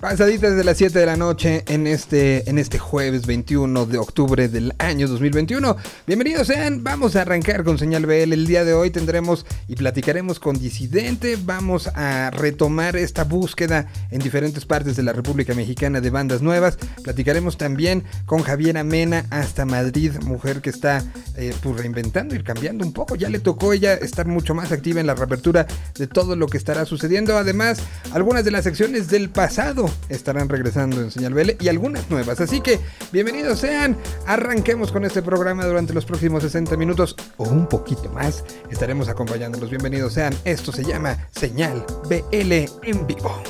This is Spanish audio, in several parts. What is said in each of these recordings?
Pasaditas de las 7 de la noche en este, en este jueves 21 de octubre del año 2021. Bienvenidos sean, vamos a arrancar con Señal BL. El día de hoy tendremos y platicaremos con Disidente. Vamos a retomar esta búsqueda en diferentes partes de la República Mexicana de bandas nuevas. Platicaremos también con Javiera Mena hasta Madrid, mujer que está eh, pues reinventando y cambiando un poco. Ya le tocó ella estar mucho más activa en la reapertura de todo lo que estará sucediendo. Además, algunas de las secciones del pasado estarán regresando en Señal BL y algunas nuevas. Así que bienvenidos sean, arranquemos con este programa durante los próximos 60 minutos o un poquito más. Estaremos acompañándolos. Bienvenidos sean, esto se llama Señal BL en vivo.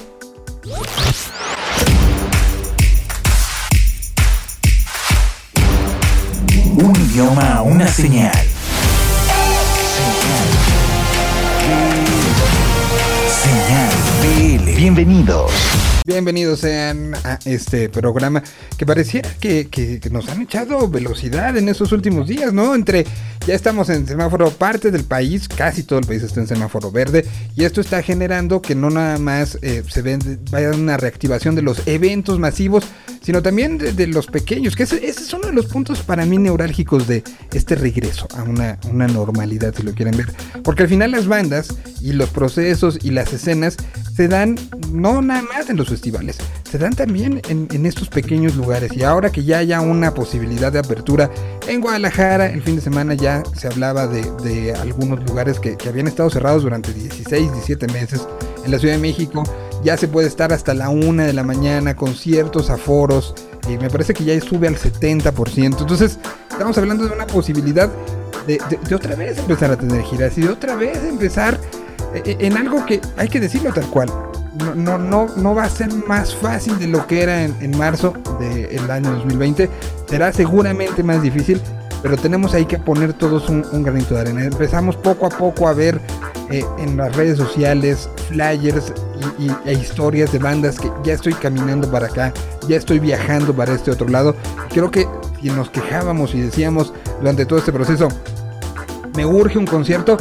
Un idioma, una señal. Señal BL. Bienvenidos. Bienvenidos sean a este programa que parecía que, nos han echado velocidad en estos últimos días, ¿no? Entre ya estamos en semáforo parte del país, casi todo el país está en semáforo verde y esto está generando que no nada más eh, se ve, vaya una reactivación de los eventos masivos, sino también de, los pequeños, que ese, ese, es uno de los puntos para mí neurálgicos de este regreso a una, una normalidad, si lo quieren ver. Porque al final las bandas y los procesos y las escenas se dan no nada más en los festivales, se dan también en, en, estos pequeños lugares. Y ahora que ya haya una posibilidad de apertura en Guadalajara, el fin de semana ya se hablaba de, de algunos lugares que, que, habían estado cerrados durante 16, 17 meses. En la Ciudad de México ya se puede estar hasta la 1 de la mañana con ciertos aforos. Y me parece que ya sube al 70%. Entonces, estamos hablando de una posibilidad de, de, de otra vez empezar a tener giras y de otra vez empezar en algo que hay que decirlo tal cual. No, no, no, no va a ser más fácil de lo que era en, en marzo del año 2020. Será seguramente más difícil, pero tenemos ahí que poner todos un, granito de arena. Empezamos poco a poco a ver eh, en las redes sociales flyers y, e historias de bandas que ya estoy caminando para acá, ya estoy viajando para este otro lado. Creo que si nos quejábamos y decíamos durante todo este proceso, me urge un concierto,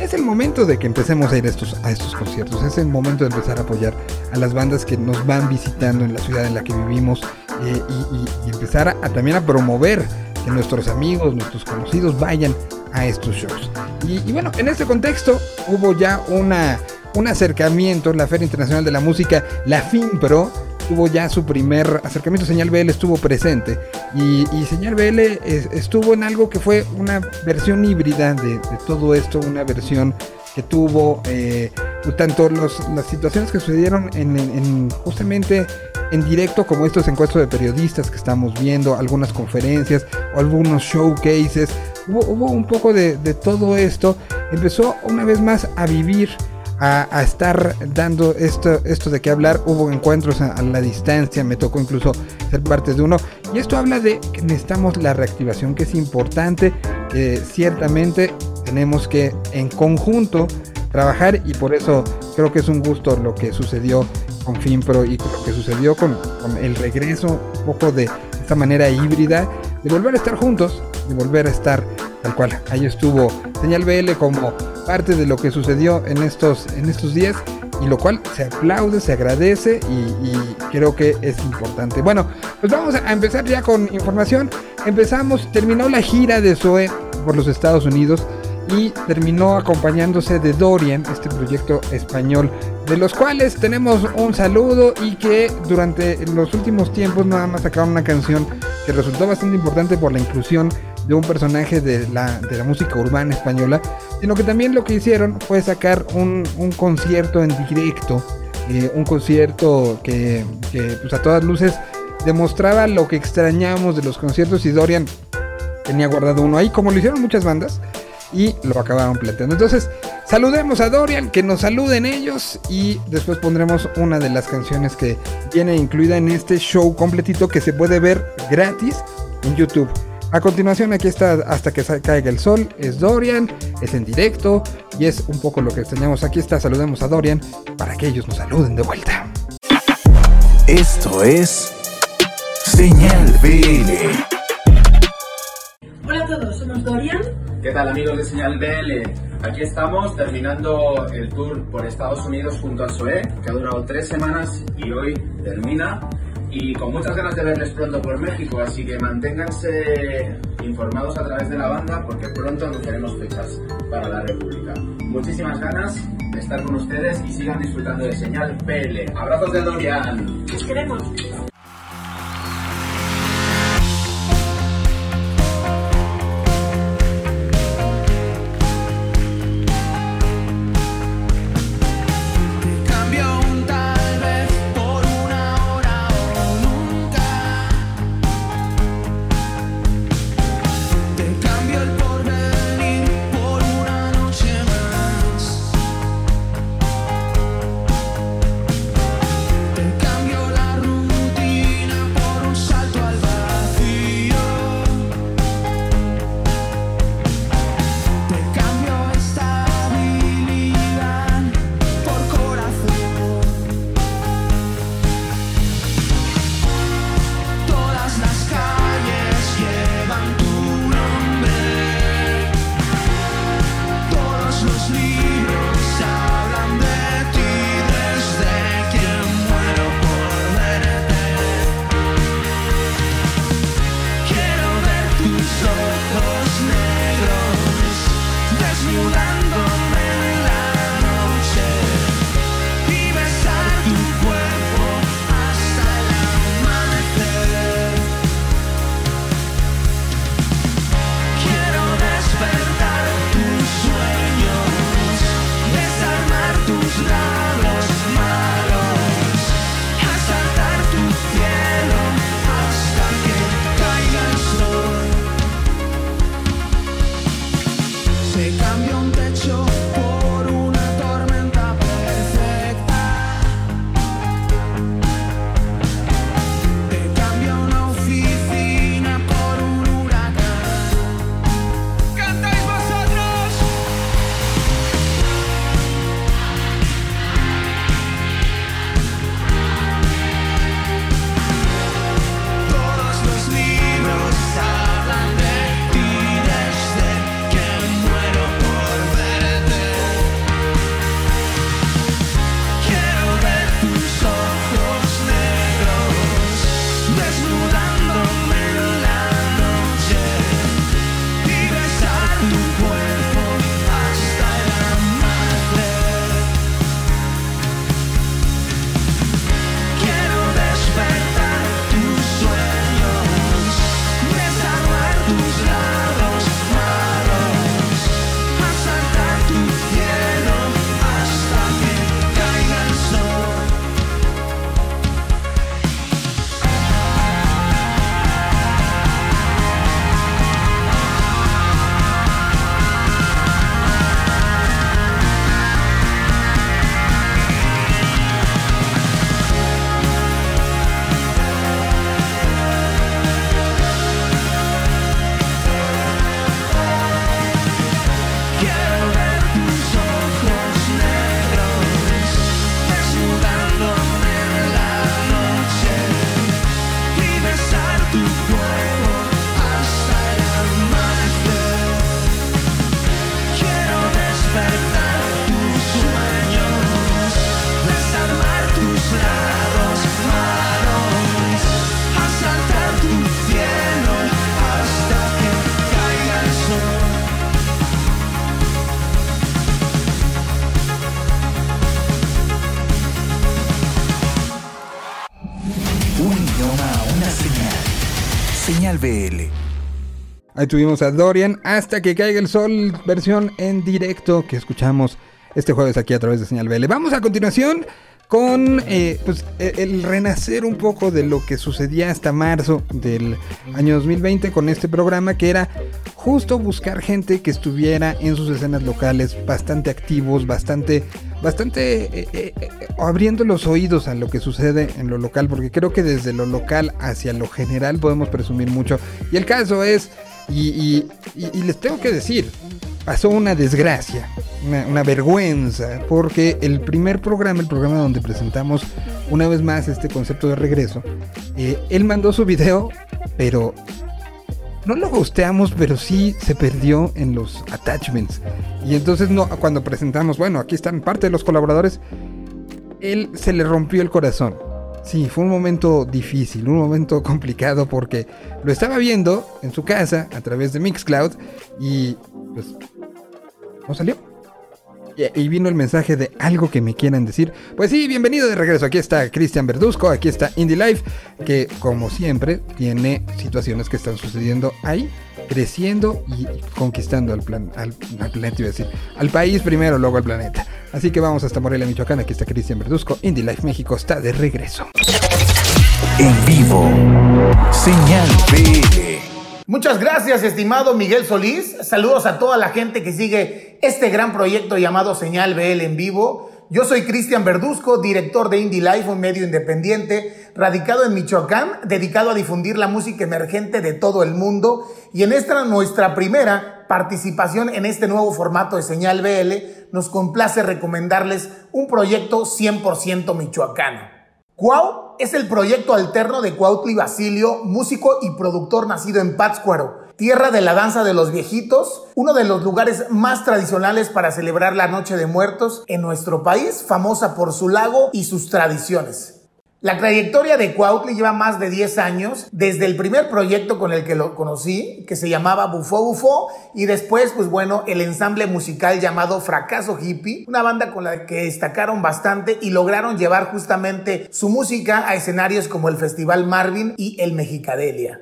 es el momento de que empecemos a ir a estos, a estos conciertos, es el momento de empezar a apoyar a las bandas que nos van visitando en la ciudad en la que vivimos y, y, empezar a, también a promover que nuestros amigos, nuestros conocidos vayan a estos shows. Y, y bueno, en este contexto hubo ya una, un acercamiento, la Feria Internacional de la Música, la FIMPRO, tuvo ya su primer acercamiento, Señal BL estuvo presente y, y Señal BL es, estuvo en algo que fue una versión híbrida de todo esto, una versión que tuvo eh, tanto los, las situaciones que sucedieron en, en, en, justamente en directo como estos encuentros de periodistas que estamos viendo, algunas conferencias o algunos showcases, hubo, hubo un poco de todo esto, empezó una vez más a vivir a, estar dando esto, esto de qué hablar. Hubo encuentros a, la distancia, me tocó incluso ser parte de uno. Y esto habla de que necesitamos la reactivación, que es importante, que ciertamente tenemos que en conjunto trabajar y por eso creo que es un gusto lo que sucedió con FinPro y lo que sucedió con, con el regreso un poco de esta manera híbrida de volver a estar juntos, de volver a estar tal cual. Ahí estuvo Señal BL como parte de lo que sucedió en estos, en estos días y lo cual se aplaude, se agradece y, y, creo que es importante. Bueno, pues vamos a empezar ya con información. Empezamos, terminó la gira de Zoe por los Estados Unidos y terminó acompañándose de Dorian, este proyecto español, de los cuales tenemos un saludo y que durante los últimos tiempos nada más sacaron una canción que resultó bastante importante por la inclusión de un personaje de la, de la música urbana española, sino que también lo que hicieron fue sacar un, un concierto en directo, eh, un concierto que, pues a todas luces demostraba lo que extrañamos de los conciertos y Dorian tenía guardado uno ahí, como lo hicieron muchas bandas, y lo acabaron planteando. Entonces, saludemos a Dorian, que nos saluden ellos y después pondremos una de las canciones que viene incluida en este show completito que se puede ver gratis en YouTube. A continuación aquí está hasta que caiga el sol, es Dorian, es en directo y es un poco lo que extrañamos. Aquí está, saludemos a Dorian para que ellos nos saluden de vuelta. Esto es Señal BL. Hola a todos, somos Dorian ¿Qué tal amigos de Señal BL? Aquí estamos terminando el tour por Estados Unidos junto a Zoé, que ha durado tres semanas y hoy termina. Y con muchas ganas de verles pronto por México, así que manténganse informados a través de la banda porque pronto anunciaremos fechas para la República. Muchísimas ganas de estar con ustedes y sigan disfrutando de Señal BL. Abrazos de Dorian. Os queremos. Tuvimos a Dorian hasta que caiga el sol, versión en directo que escuchamos este jueves aquí a través de Señal BL. Vamos a continuación con eh, pues, e- el renacer un poco de lo que sucedía hasta marzo del año 2020 con este programa que era justo buscar gente que estuviera en sus escenas locales bastante activos, bastante, bastante eh, eh, abriendo los oídos a lo que sucede en lo local, porque creo que desde lo local hacia lo general podemos presumir mucho. Y el caso es, y, les tengo que decir, pasó una desgracia, una, una vergüenza, porque el primer programa, el programa donde presentamos una vez más este concepto de regreso, eh, él mandó su video, pero no lo gusteamos, pero sí se perdió en los attachments. Y entonces no, cuando presentamos, bueno, aquí están parte de los colaboradores, él se le rompió el corazón. Sí, fue un momento difícil, un momento complicado porque lo estaba viendo en su casa a través de Mixcloud y pues no salió. Y, vino el mensaje de algo que me quieran decir. Pues sí, bienvenido de regreso. Aquí está Cristian Verduzco, aquí está Indie Life, que como siempre tiene situaciones que están sucediendo ahí, creciendo y conquistando al, plan, al, al planeta, iba a decir, al país primero, luego al planeta. Así que vamos hasta Morelia, Michoacán. Aquí está Cristian Verduzco. Indie Life México está de regreso. En vivo. Señal BL. Muchas gracias, estimado Miguel Solís. Saludos a toda la gente que sigue este gran proyecto llamado Señal BL en vivo. Yo soy Cristian Verduzco, director de Indie Life, un medio independiente radicado en Michoacán, dedicado a difundir la música emergente de todo el mundo. Y en esta nuestra primera participación en este nuevo formato de Señal BL, nos complace recomendarles un proyecto 100% michoacano. Cuau es el proyecto alterno de Cuautli Basilio, músico y productor nacido en Pátzcuaro, tierra de la danza de los viejitos, uno de los lugares más tradicionales para celebrar la Noche de Muertos en nuestro país, famosa por su lago y sus tradiciones. La trayectoria de Cuautli lleva más de 10 años, desde el primer proyecto con el que lo conocí, que se llamaba Bufo Bufo, y después, pues bueno, el ensamble musical llamado Fracaso Hippie, una banda con la que destacaron bastante y lograron llevar justamente su música a escenarios como el Festival Marvin y el Mexicadelia.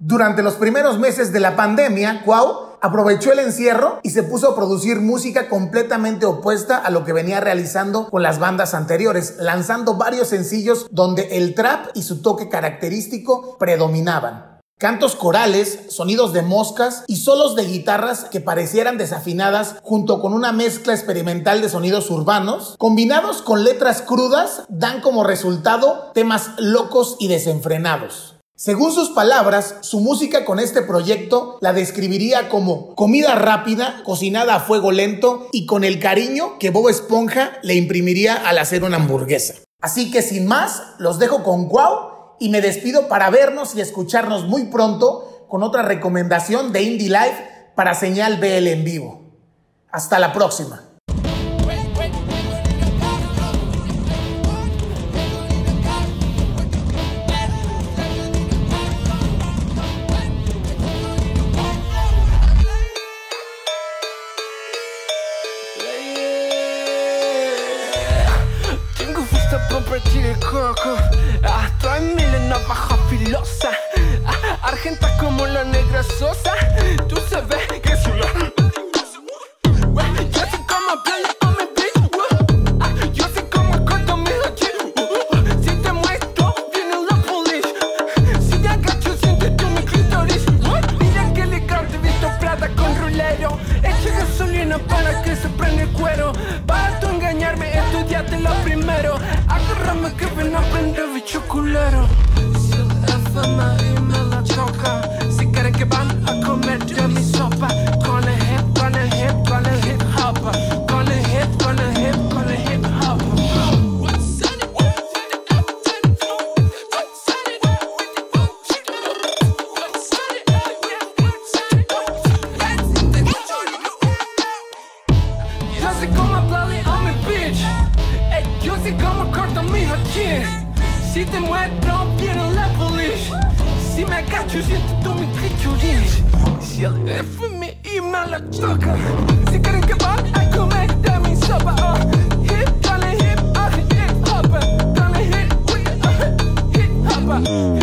Durante los primeros meses de la pandemia, Cuau aprovechó el encierro y se puso a producir música completamente opuesta a lo que venía realizando con las bandas anteriores, lanzando varios sencillos donde el trap y su toque característico predominaban. Cantos corales, sonidos de moscas y solos de guitarras que parecieran desafinadas junto con una mezcla experimental de sonidos urbanos, combinados con letras crudas, dan como resultado temas locos y desenfrenados. Según sus palabras, su música con este proyecto la describiría como comida rápida, cocinada a fuego lento y con el cariño que Bob Esponja le imprimiría al hacer una hamburguesa. Así que sin más, los dejo con Guau y me despido para vernos y escucharnos muy pronto con otra recomendación de Indie Life para Señal BL en vivo. Hasta la próxima. Si te muestro, viene la police. Si me agacho, siento tú mi clitoris. Si el FMI me la toca. Si quieren que van a comer de mi sopa. ah. Hip, dale hip, ah, hip hop. Dale hip, we, ah, hip hop.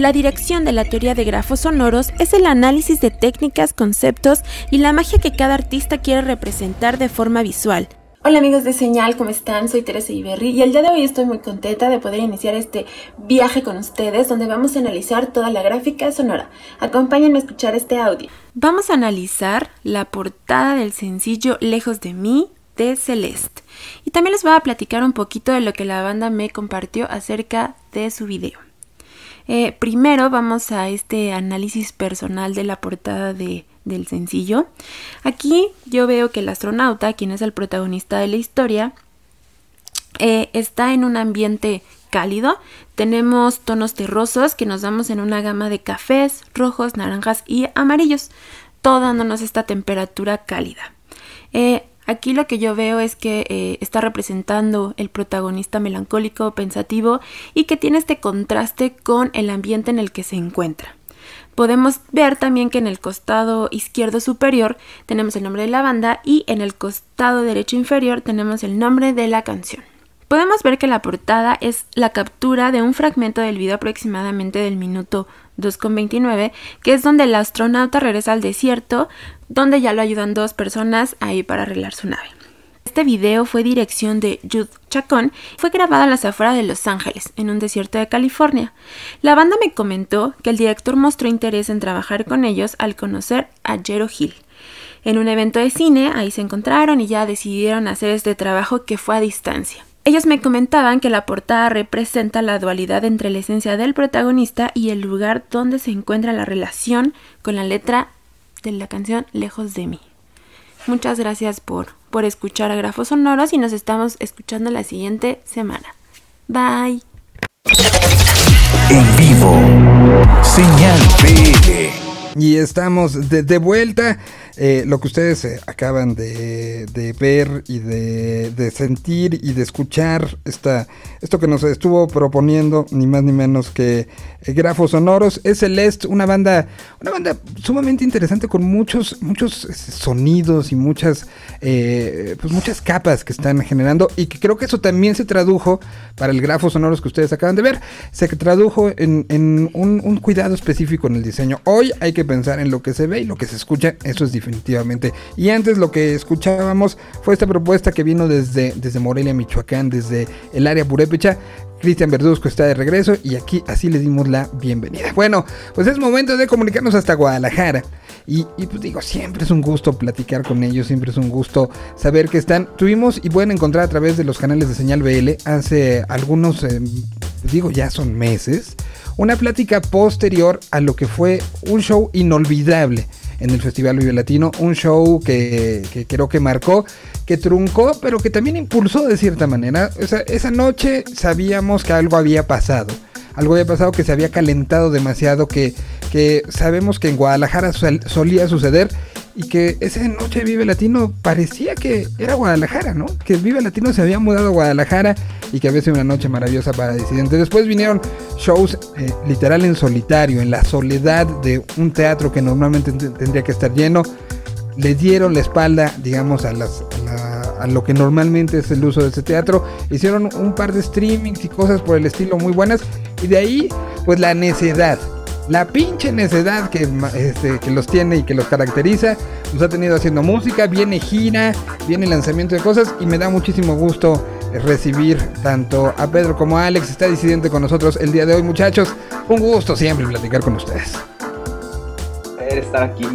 La dirección de la teoría de grafos sonoros es el análisis de técnicas, conceptos y la magia que cada artista quiere representar de forma visual. Hola amigos de Señal, ¿cómo están? Soy Teresa Iberri y el día de hoy estoy muy contenta de poder iniciar este viaje con ustedes donde vamos a analizar toda la gráfica sonora. Acompáñenme a escuchar este audio. Vamos a analizar la portada del sencillo Lejos de mí de Celeste. Y también les voy a platicar un poquito de lo que la banda me compartió acerca de su video. Eh, primero vamos a este análisis personal de la portada de del sencillo. Aquí yo veo que el astronauta, quien es el protagonista de la historia, eh, está en un ambiente cálido. Tenemos tonos terrosos que nos damos en una gama de cafés, rojos, naranjas y amarillos, todo dándonos esta temperatura cálida. Eh, aquí lo que yo veo es que eh, está representando el protagonista melancólico, pensativo y que tiene este contraste con el ambiente en el que se encuentra. Podemos ver también que en el costado izquierdo superior tenemos el nombre de la banda y en el costado derecho inferior tenemos el nombre de la canción. Podemos ver que la portada es la captura de un fragmento del video aproximadamente del minuto 2,29, que es donde el astronauta regresa al desierto, donde ya lo ayudan dos personas ahí para arreglar su nave. Este video fue dirección de Jude Chacón. Fue grabado a las afueras de Los Ángeles, en un desierto de California. La banda me comentó que el director mostró interés en trabajar con ellos al conocer a Jero Hill. En un evento de cine, ahí se encontraron y ya decidieron hacer este trabajo que fue a distancia. Ellos me comentaban que la portada representa la dualidad entre la esencia del protagonista y el lugar donde se encuentra la relación con la letra de la canción Lejos de mí. Muchas gracias por, por escuchar a Grafos Sonoros y nos estamos escuchando la siguiente semana. Bye. En vivo. Señal BL. Y estamos de, de vuelta. Eh, lo que ustedes eh, acaban de, ver y de, sentir y de escuchar, esta, esto que nos estuvo proponiendo, ni más ni menos que eh, Grafos Sonoros, es Celeste, una banda, una banda sumamente interesante con muchos, muchos sonidos y muchas, pues muchas capas que están generando y que creo que eso también se tradujo para el Grafos Sonoros que ustedes acaban de ver, se tradujo en, un, un cuidado específico en el diseño. Hoy hay que pensar en lo que se ve y lo que se escucha, eso es definitivamente. Y antes lo que escuchábamos fue esta propuesta que vino desde, desde Morelia, Michoacán, desde el área purépecha. Cristian Verduzco está de regreso y aquí así le dimos la bienvenida. Bueno, pues es momento de comunicarnos hasta Guadalajara. Y, pues digo, siempre es un gusto platicar con ellos, siempre es un gusto saber que están. Tuvimos y pueden encontrar a través de los canales de señal BL hace algunos, eh, digo ya son meses, una plática posterior a lo que fue un show inolvidable en el Festival Vive Latino, un show que, que, creo que marcó, que truncó, pero que también impulsó de cierta manera. O sea, esa noche sabíamos que algo había pasado. Algo había pasado que se había calentado demasiado, que, que sabemos que en Guadalajara sol, solía suceder y que esa noche Vive Latino parecía que era Guadalajara, ¿no? Que Vive Latino se había mudado a Guadalajara y que había sido una noche maravillosa para disidentes. Después vinieron shows eh, literal en solitario, en la soledad de un teatro que normalmente tendría que estar lleno. Le dieron la espalda, digamos, a, las, a, lo que normalmente es el uso de ese teatro. Hicieron un par de streamings y cosas por el estilo muy buenas. Y de ahí, pues la necedad la pinche necedad que, este, que, los tiene y que los caracteriza. Los ha tenido haciendo música, viene gira, viene lanzamiento de cosas y me da muchísimo gusto recibir tanto a Pedro como a Alex, está disidente con nosotros el día de hoy, muchachos. Un gusto siempre platicar con ustedes. Estar aquí.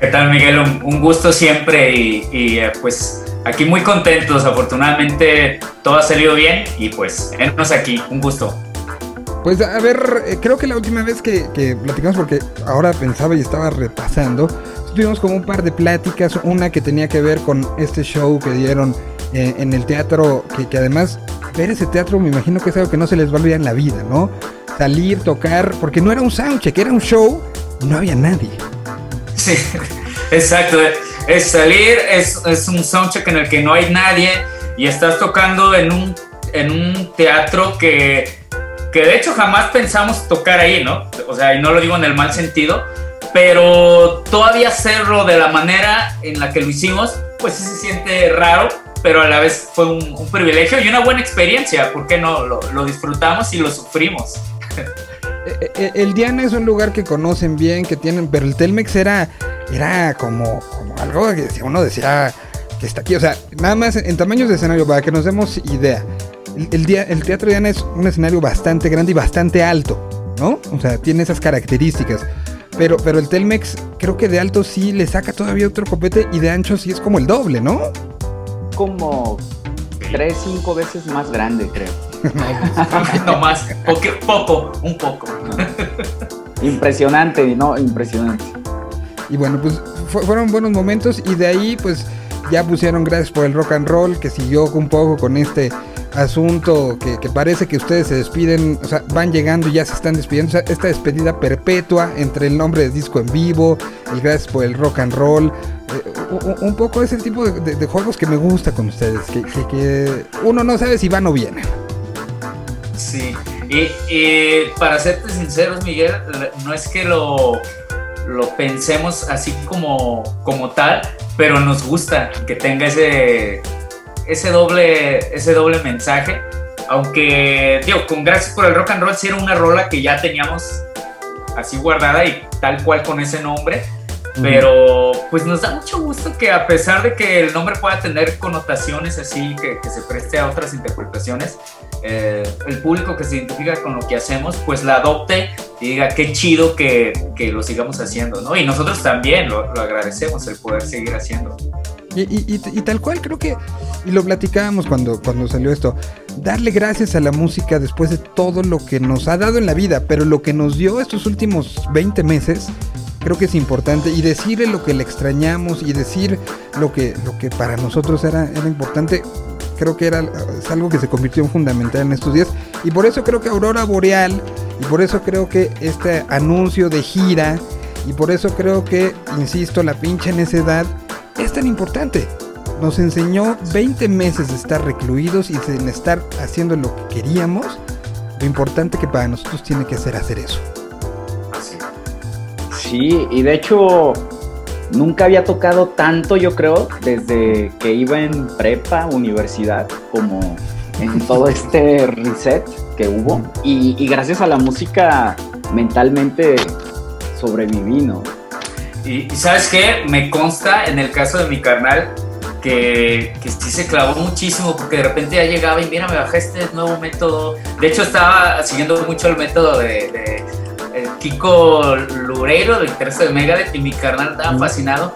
¿Qué tal, Miguel? Un, un gusto siempre y, y eh, pues aquí muy contentos. Afortunadamente todo ha salido bien y pues enos aquí. Un gusto. Pues a ver, eh, creo que la última vez que, que, platicamos, porque ahora pensaba y estaba repasando, tuvimos como un par de pláticas, una que tenía que ver con este show que dieron eh, en el teatro, que, que, además ver ese teatro me imagino que es algo que no se les va a olvidar en la vida, ¿no? Salir, tocar, porque no era un soundcheck, era un show y no había nadie. Sí, exacto. Es salir, es, es un soundcheck en el que no hay nadie y estás tocando en un, en un teatro que que de hecho jamás pensamos tocar ahí, ¿no? O sea, y no lo digo en el mal sentido, pero todavía hacerlo de la manera en la que lo hicimos, pues sí se siente raro, pero a la vez fue un, privilegio y una buena experiencia, ¿por qué no? Lo, lo disfrutamos y lo sufrimos. El Diana es un lugar que conocen bien, que tienen, pero el Telmex era, era como, como algo que uno decía, está aquí. O sea, nada más en, en tamaños de escenario, para que nos demos idea. El, el día- el Teatro Diana es un escenario bastante grande y bastante alto, ¿no? O sea, tiene esas características. Pero, pero el Telmex creo que de alto sí le saca todavía otro copete y de ancho sí es como el doble, ¿no? Como tres, cinco veces más grande, creo. no más, poco, un poco. Impresionante, ¿no? Impresionante. Y bueno, pues fu- fueron buenos momentos y de ahí pues ya pusieron gracias por el rock and roll que siguió un poco con este asunto que, que parece que ustedes se despiden, o sea, van llegando y ya se están despidiendo, esta despedida perpetua entre el nombre de disco en vivo, el gracias por el rock and roll, eh, un poco es el tipo de, juegos que me gusta con ustedes, que, que- que uno no sabe si van o vienen. Sí, y, y para serte sinceros, Miguel, no es que lo, lo pensemos así como, como tal, pero nos gusta que tenga ese, ese, doble, ese doble mensaje. Aunque, digo, con gracias por el rock and roll, sí era una rola que ya teníamos así guardada y tal cual con ese nombre. Pero pues nos da mucho gusto que a pesar de que el nombre pueda tener connotaciones así, que, que se preste a otras interpretaciones, eh, el público que se identifica con lo que hacemos, pues la adopte y diga qué chido que, que lo sigamos haciendo, ¿no? Y nosotros también lo, lo agradecemos el poder seguir haciendo. Y, y- y- y tal cual creo que, y lo platicábamos cuando, cuando salió esto, darle gracias a la música después de todo lo que nos ha dado en la vida, pero lo que nos dio estos últimos 20 meses, creo que es importante, y decirle lo que le extrañamos y decir lo que, lo que para nosotros era, era importante, creo que era es algo que se convirtió en fundamental en estos días, y por eso creo que Aurora Boreal, y por eso creo que este anuncio de gira, y por eso creo que, insisto, la pinche necedad es tan importante. Nos enseñó 20 meses de estar recluidos y de estar haciendo lo que queríamos. Lo importante que para nosotros tiene que ser hacer eso. Sí, y de hecho nunca había tocado tanto, yo creo, desde que iba en prepa, universidad, como en todo este reset que hubo. Y, gracias a la música mentalmente sobreviví, ¿no? Y, sabes qué, me consta en el caso de mi carnal que, sí se clavó muchísimo porque de repente ya llegaba y mira, me bajé este nuevo método. De hecho, estaba siguiendo mucho el método de, Kiko Lureiro del tercer de Megadeth y mi carnal estaba fascinado.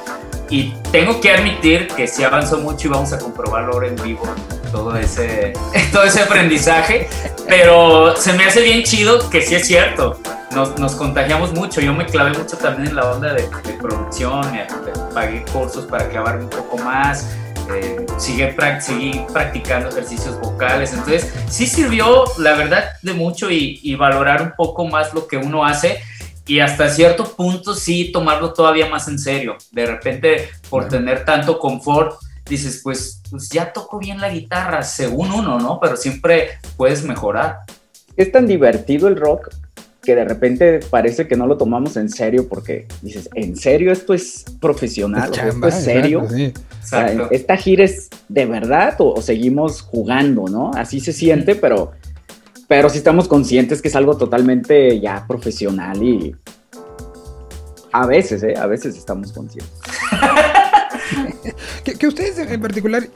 Y tengo que admitir que sí avanzó mucho y vamos a comprobarlo ahora en vivo, todo ese, todo ese aprendizaje. Pero se me hace bien chido que sí es cierto. Nos, nos contagiamos mucho. Yo me clavé mucho también en la onda de, de producción. pagué cursos para clavarme un poco más. Eh, sigue seguí practicando ejercicios vocales. Entonces, sí sirvió, la verdad, de mucho y, y valorar un poco más lo que uno hace y hasta cierto punto sí tomarlo todavía más en serio. De repente, por tener tanto confort, dices, pues, pues ya toco bien la guitarra, según uno, ¿no? Pero siempre puedes mejorar. Es tan divertido el rock que de repente parece que no lo tomamos en serio porque dices, ¿en serio esto es profesional? Es ¿O chamba, ¿Esto es serio? exacto, sí. O sea, Exacto. ¿Esta gira es de verdad o, o seguimos jugando, no? Así se siente, pero, pero sí estamos conscientes que es algo totalmente ya profesional y a veces, ¿eh? A veces estamos conscientes. Que, que ustedes en particular,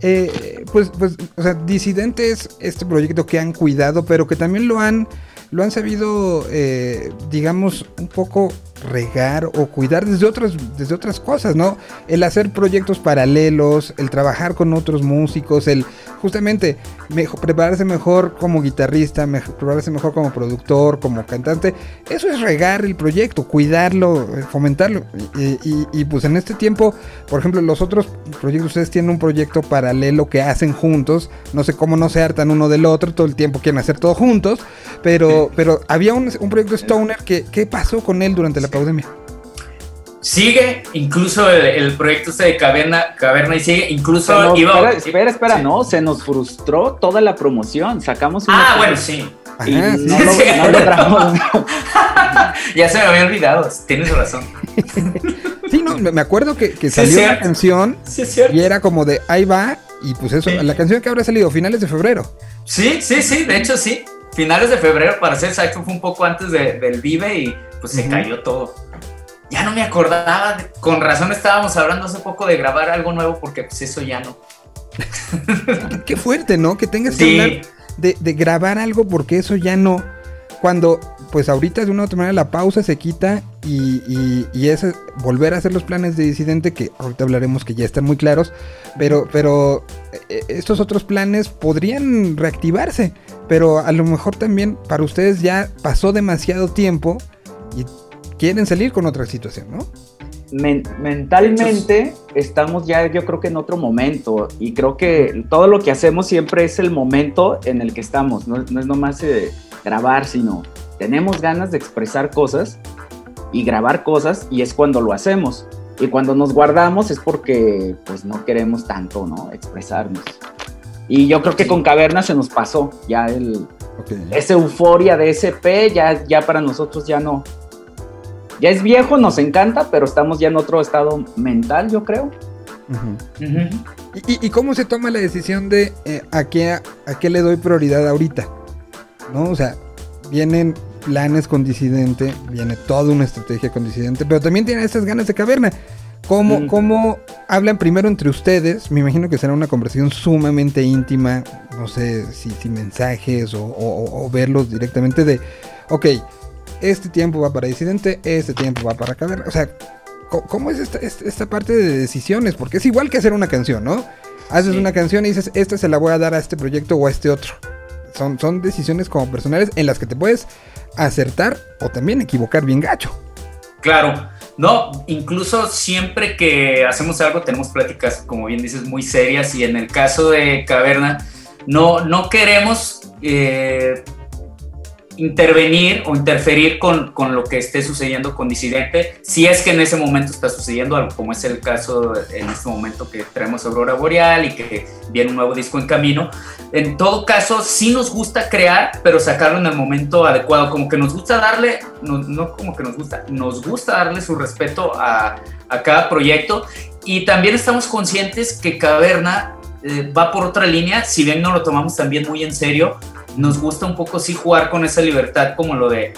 eh, pues, pues, o sea, Disidente es este proyecto que han cuidado, pero que también lo han, lo han sabido, eh, digamos, un poco regar o cuidar desde otras, desde otras cosas, ¿no? El hacer proyectos paralelos, el trabajar con otros músicos, el justamente mejo- prepararse mejor como guitarrista, mej- prepararse mejor como productor, como cantante. Eso es regar el proyecto, cuidarlo, fomentarlo. Y, y- y, pues en este tiempo, por ejemplo, los otros proyectos, ustedes tienen un proyecto paralelo que hacen juntos. No sé cómo no se hartan uno del otro, todo el tiempo quieren hacer todo juntos. Pero, pero había un, un proyecto Stoner que, ¿qué pasó con él durante la pandemia? Sigue, incluso el, el proyecto este de Caverna, Caverna y sigue, incluso nos- iba... espera, espera, espera, Sí. no, se nos frustró toda la promoción. Sacamos una Ah, bueno, sí. y sí. no, lo- Sí. no logramos. Ya se me había olvidado, tienes razón. Sí, no, me me acuerdo que, que salió la canción y era como de ahí va. Y pues eso, Sí. la canción que habrá salido finales de febrero. Sí, sí, sí, de hecho sí. Finales de febrero, para ser exacto, fue un poco antes de- del Vive y pues se cayó todo. ya no me acordaba, de- con razón estábamos hablando hace poco de grabar algo nuevo porque pues eso ya no. Qué- fuerte, ¿no? Que tengas que hablar de, de grabar algo porque eso ya no. Cuando, pues ahorita de una u otra manera la pausa se quita y, y, y es volver a hacer los planes de disidente que ahorita hablaremos que ya están muy claros, pero, pero eh, estos otros planes podrían reactivarse, pero a lo mejor también para ustedes ya pasó demasiado tiempo y quieren salir con otra situación, ¿no? Men- mentalmente estamos ya yo creo que en otro momento y creo que todo lo que hacemos siempre es el momento en el que estamos, no, no es nomás eh, grabar, sino tenemos ganas de expresar cosas y grabar cosas y es cuando lo hacemos. Y cuando nos guardamos es porque pues no queremos tanto, ¿no? Expresarnos. Y yo creo que con Caverna se nos pasó ya el, esa euforia de SP ya, ya para nosotros ya no. Ya es viejo, nos encanta, pero estamos ya en otro estado mental, yo creo. ¿Y, y- y cómo se toma la decisión de eh, a, qué, a qué le doy prioridad ahorita? ¿No? O sea, vienen planes con disidente, viene toda una estrategia con disidente, pero también tienen esas ganas de caverna. ¿Cómo, Mm. cómo hablan primero entre ustedes? Me imagino que será una conversación sumamente íntima, no sé si, si mensajes o, o- o verlos directamente de, ok, este tiempo va para disidente, este tiempo va para caverna. O sea, ¿cómo es esta, esta- esta parte de decisiones? Porque es igual que hacer una canción, ¿no? Haces Sí. una canción y dices, esta se la voy a dar a este proyecto o a este otro. Son, son decisiones como personales en las que te puedes acertar o también equivocar bien gacho. Claro, no, incluso siempre que hacemos algo tenemos pláticas, como bien dices, muy serias y en el caso de Caverna, no, no queremos eh, intervenir o interferir con, con lo que esté sucediendo con Disidente, si es que en ese momento está sucediendo algo, como es el caso en este momento que traemos Aurora Boreal y que viene un nuevo disco en camino. En todo caso, sí nos gusta crear, pero sacarlo en el momento adecuado, como que nos gusta darle, no, no como que nos gusta, nos gusta darle su respeto a, a cada proyecto y también estamos conscientes que Caverna eh, va por otra línea, si bien no lo tomamos también muy en serio, nos gusta un poco sí jugar con esa libertad como lo de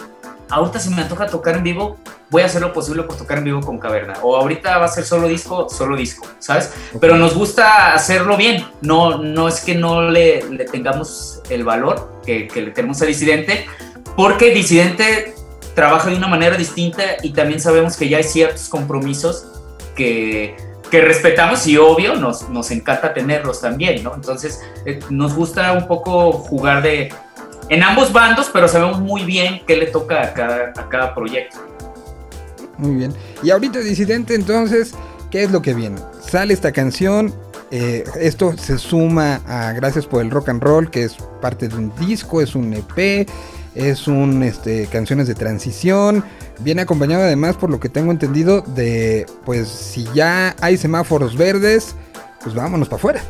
ahorita si me antoja tocar en vivo voy a hacer lo posible por tocar en vivo con Caverna o ahorita va a ser solo disco solo disco sabes pero nos gusta hacerlo bien no no es que no le, le tengamos el valor que, que le tenemos a Disidente porque Disidente trabaja de una manera distinta y también sabemos que ya hay ciertos compromisos que que respetamos y obvio nos, nos encanta tenerlos también, ¿no? Entonces eh, nos gusta un poco jugar de en ambos bandos, pero sabemos muy bien qué le toca a cada, a cada proyecto. Muy bien. Y ahorita disidente, entonces, ¿qué es lo que viene? Sale esta canción. eh, esto se suma a Gracias por el Rock and Roll, que es parte de un disco, es un EP, es un este, canciones de transición. Viene acompañado además, por lo que tengo entendido, de pues si ya hay semáforos verdes, pues vámonos para afuera.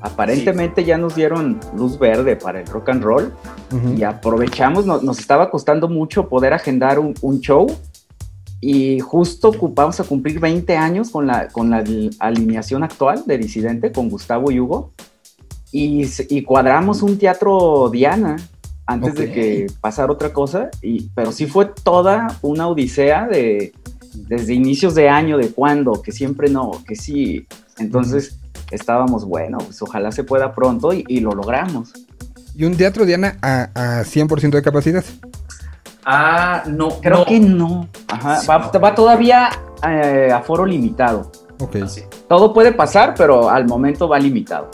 Aparentemente ya nos dieron luz verde para el rock and roll y aprovechamos, no- nos estaba costando mucho poder agendar un, un show y justo ocupamos a cumplir 20 años con la, con la al- alineación actual de Disidente con Gustavo y Hugo y, cuadramos un teatro Diana antes de que pasara otra cosa, y, pero sí fue toda una odisea de desde inicios de año, de cuándo, que siempre no, que sí. Entonces estábamos, bueno, pues ojalá se pueda pronto y, y lo logramos. Y un teatro Diana a, a 100% de capacidad. Ah, no, Creo no. que no. Ajá, Sí, va, no. va todavía eh, a foro limitado. Ok, Sí, Todo puede pasar, pero al momento va limitado.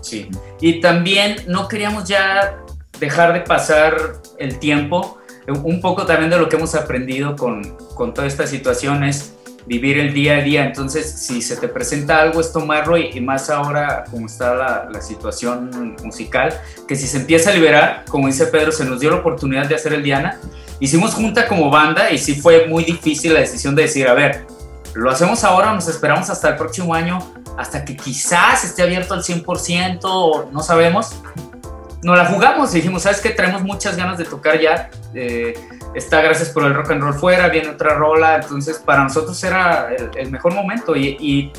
Sí. Y también no queríamos ya dejar de pasar el tiempo. Un poco también de lo que hemos aprendido con, con toda esta situación es vivir el día a día. Entonces, si se te presenta algo, es tomarlo y, y más ahora como está la, la situación musical, que si se empieza a liberar, como dice Pedro, se nos dio la oportunidad de hacer el Diana. Hicimos junta como banda y sí fue muy difícil la decisión de decir, a ver, lo hacemos ahora o nos esperamos hasta el próximo año, hasta que quizás esté abierto al 100%, o no sabemos. Nos la jugamos y dijimos, ¿sabes qué? Traemos muchas ganas de tocar ya. eh, está Gracias por el Rock and Roll fuera, viene otra rola. Entonces, para nosotros era el, mejor momento. Y,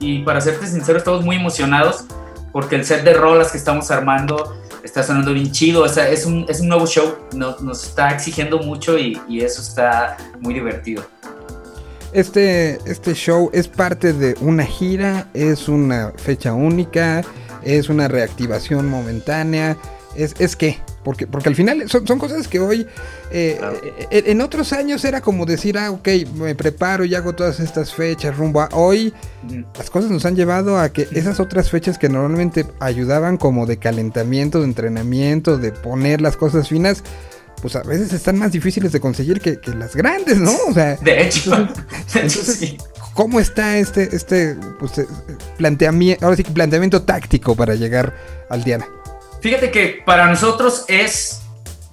y, para serte sincero, estamos muy emocionados porque el set de rolas que estamos armando está sonando bien chido, o es un, es un nuevo show, nos, nos está exigiendo mucho y, y eso está muy divertido. Este, este show es parte de una gira, es una fecha única, es una reactivación momentánea, es, es qué, porque, porque al final son, son cosas que hoy, eh, eh, en otros años era como decir, ah, ok, me preparo y hago todas estas fechas rumbo a hoy. Las cosas nos han llevado a que esas otras fechas que normalmente ayudaban como de calentamiento, de entrenamiento, de poner las cosas finas, pues a veces están más difíciles de conseguir que, que las grandes, ¿no? O sea, De hecho, entonces, de hecho, sí. ¿cómo está este, este pues, eh, planteamiento, ahora sí planteamiento táctico para llegar al Diana? Fíjate que para nosotros es,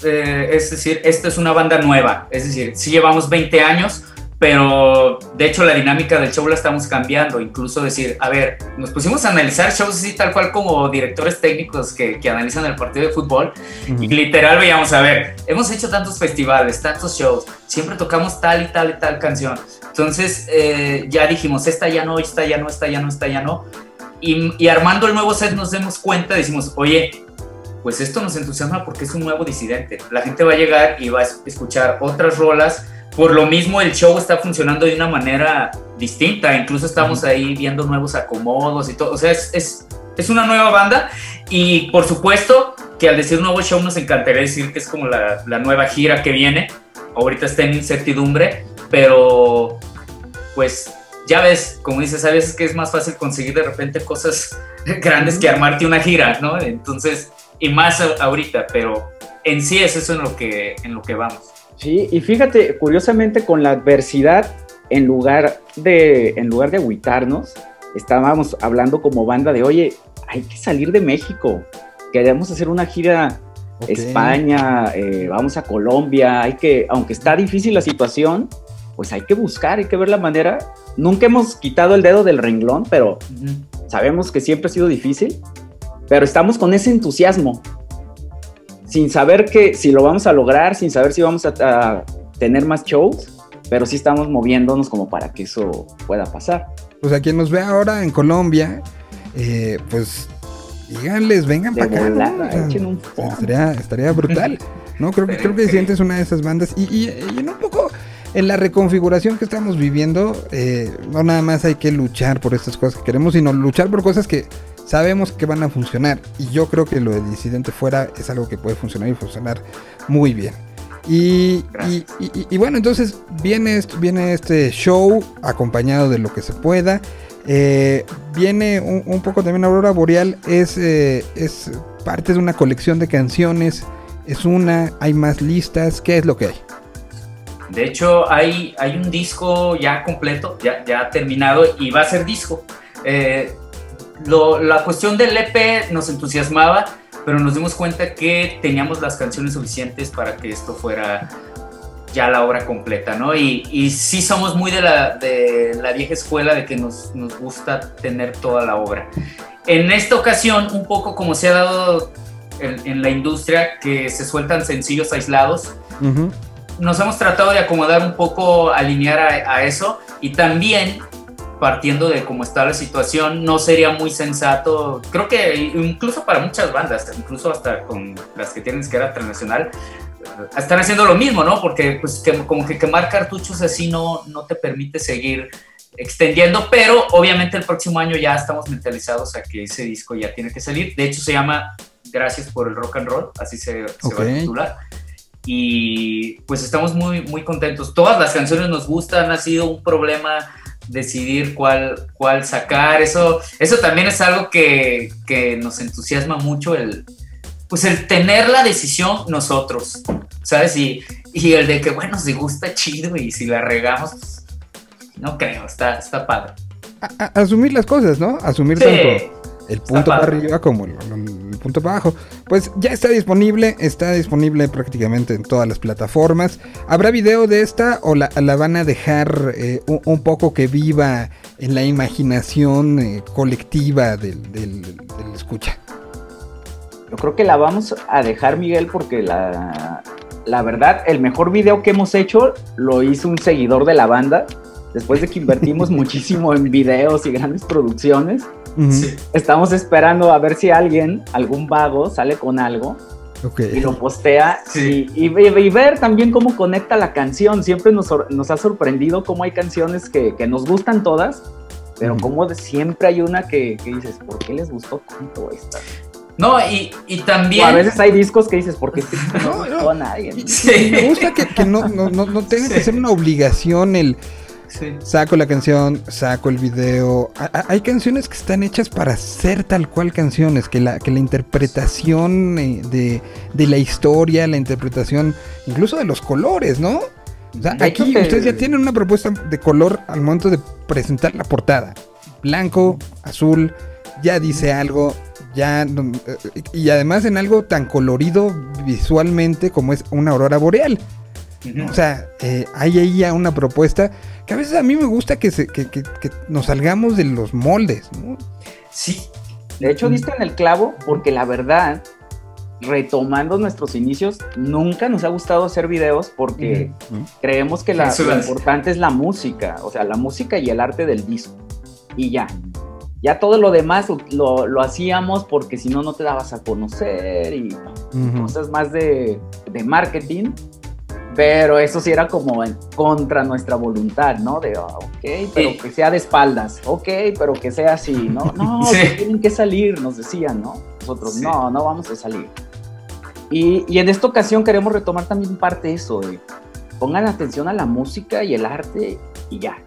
eh, es decir, esta es una banda nueva, es decir, sí llevamos 20 años, pero de hecho la dinámica del show la estamos cambiando, incluso decir, a ver, nos pusimos a analizar shows así tal cual como directores técnicos que, que analizan el partido de fútbol y literal veíamos, a ver, hemos hecho tantos festivales, tantos shows, siempre tocamos tal y tal y tal canción, entonces eh, ya dijimos, esta ya no, esta ya no, esta ya no, esta ya no, y, y armando el nuevo set nos demos cuenta, decimos, oye, pues esto nos entusiasma porque es un nuevo disidente. La gente va a llegar y va a escuchar otras rolas. Por lo mismo el show está funcionando de una manera distinta. Incluso estamos ahí viendo nuevos acomodos y todo. O sea, es, es, es una nueva banda. Y por supuesto que al decir nuevo show nos encantaría decir que es como la, la nueva gira que viene. Ahorita está en incertidumbre, pero pues ya ves, como dices, a veces que es más fácil conseguir de repente cosas grandes que armarte una gira, ¿no? Entonces, y más ahorita, pero en sí es eso en lo que, en lo que vamos. Sí, y fíjate, curiosamente con la adversidad, en lugar de, en lugar de agüitarnos, estábamos hablando como banda de, oye, hay que salir de México, queremos hacer una gira Ok. España, eh, vamos a Colombia, hay que, aunque está difícil la situación, pues hay que buscar, hay que ver la manera. Nunca hemos quitado el dedo del renglón, pero sabemos que siempre ha sido difícil, pero estamos con ese entusiasmo, sin saber que si lo vamos a lograr, sin saber si vamos a, a tener más shows, pero sí estamos moviéndonos como para que eso pueda pasar. Pues a quien nos ve ahora en Colombia, eh, pues díganles, vengan para acá. ¿no? volada, O sea, echen un phone. estaría, estaría brutal. ¿no? Creo que, creo que sientes una de esas bandas. Y, y- y en un poco en la reconfiguración que estamos viviendo, eh, no nada más hay que luchar por estas cosas que queremos, sino luchar por cosas que sabemos que van a funcionar. Y yo creo que lo de Disidente fuera es algo que puede funcionar y funcionar muy bien. Y, y- bueno, entonces viene, est- viene este show acompañado de lo que se pueda. Eh, viene un, un poco también Aurora Boreal, es, eh, es parte de una colección de canciones. Es una, hay más listas. ¿Qué es lo que hay? De hecho, hay, hay un disco ya completo, ya, ya terminado, y va a ser disco. Eh, lo- la cuestión del EP nos entusiasmaba, pero nos dimos cuenta que teníamos las canciones suficientes para que esto fuera ya la obra completa, ¿no? Y, y sí somos muy de la, de la vieja escuela de que nos, nos gusta tener toda la obra. En esta ocasión, un poco como se ha dado en, en la industria, que se sueltan sencillos aislados, Ujú. nos hemos tratado de acomodar un poco, alinear a, a eso y también partiendo de cómo está la situación, no sería muy sensato, creo que incluso para muchas bandas, incluso hasta con las que tienen escala transnacional, eh, están haciendo lo mismo, ¿no? Porque pues que, como que quemar cartuchos así no, no te permite seguir extendiendo, pero obviamente el próximo año ya estamos mentalizados a que ese disco ya tiene que salir. De hecho se llama Gracias por el Rock and Roll, así se, se va a titular y pues estamos muy, muy contentos. Todas las canciones nos gustan, ha sido un problema decidir cuál, cuál sacar. Eso, eso también es algo que, que nos entusiasma mucho, el, pues el tener la decisión nosotros, ¿sabes? Y, y el de que, bueno, si gusta chido y si la regamos, pues, no creo, está, está padre. A- a- asumir las cosas, ¿no? Asumir Sí. tanto el punto para arriba como punto para abajo. Pues ya está disponible, está disponible prácticamente en todas las plataformas. ¿Habrá video de esta o la, la van a dejar eh, un, un poco que viva en la imaginación eh, colectiva del, del- del escucha? Yo creo que la vamos a dejar, Miguel, porque la, la verdad, el mejor video que hemos hecho lo hizo un seguidor de la banda. Después de que invertimos muchísimo en videos y grandes producciones, Ujú. Sí. Estamos esperando a ver si alguien, algún vago, sale con algo Ok. y lo postea Sí. y, y- y ver también cómo conecta la canción. Siempre nos, nos ha sorprendido cómo hay canciones que, que nos gustan todas, pero como de siempre hay una que, que dices, ¿por qué les gustó tanto esta? No, y, y O también. a veces hay discos que dices, ¿por qué este No, no a nadie? Sí. Me gusta que, que no, no, no, no tenga que ser una obligación el Sí. saco la canción, saco el video. Hay canciones que están hechas para ser tal cual canciones, que la, que la interpretación eh, de, de la historia, la interpretación incluso de los colores, ¿no? O sea, aquí que- ustedes ya tienen una propuesta de color al momento de presentar la portada. Blanco, azul, ya dice algo, ya... eh, y además en algo tan colorido visualmente como es una aurora boreal. O sea, eh, hay ahí ya una propuesta que a veces a mí me gusta que, se, que, que- que nos salgamos de los moldes, ¿no? Sí. De hecho, diste en el clavo porque la verdad, retomando nuestros inicios, nunca nos ha gustado hacer videos porque creemos que la, lo es. importante es la música, o sea, la música y el arte del disco. Y ya. Ya todo lo demás lo, lo hacíamos porque si no, no te dabas a conocer y cosas más de, de marketing. Pero eso sí era como en contra nuestra voluntad, ¿no? De, ah, ok, pero Sí. que sea de espaldas, ok, pero que sea así, ¿no? No, Sí. que tienen que salir, nos decían, ¿no? Nosotros, Sí. no, no vamos a salir. Y, y en esta ocasión queremos retomar también parte de eso, de pongan atención a la música y el arte y ya.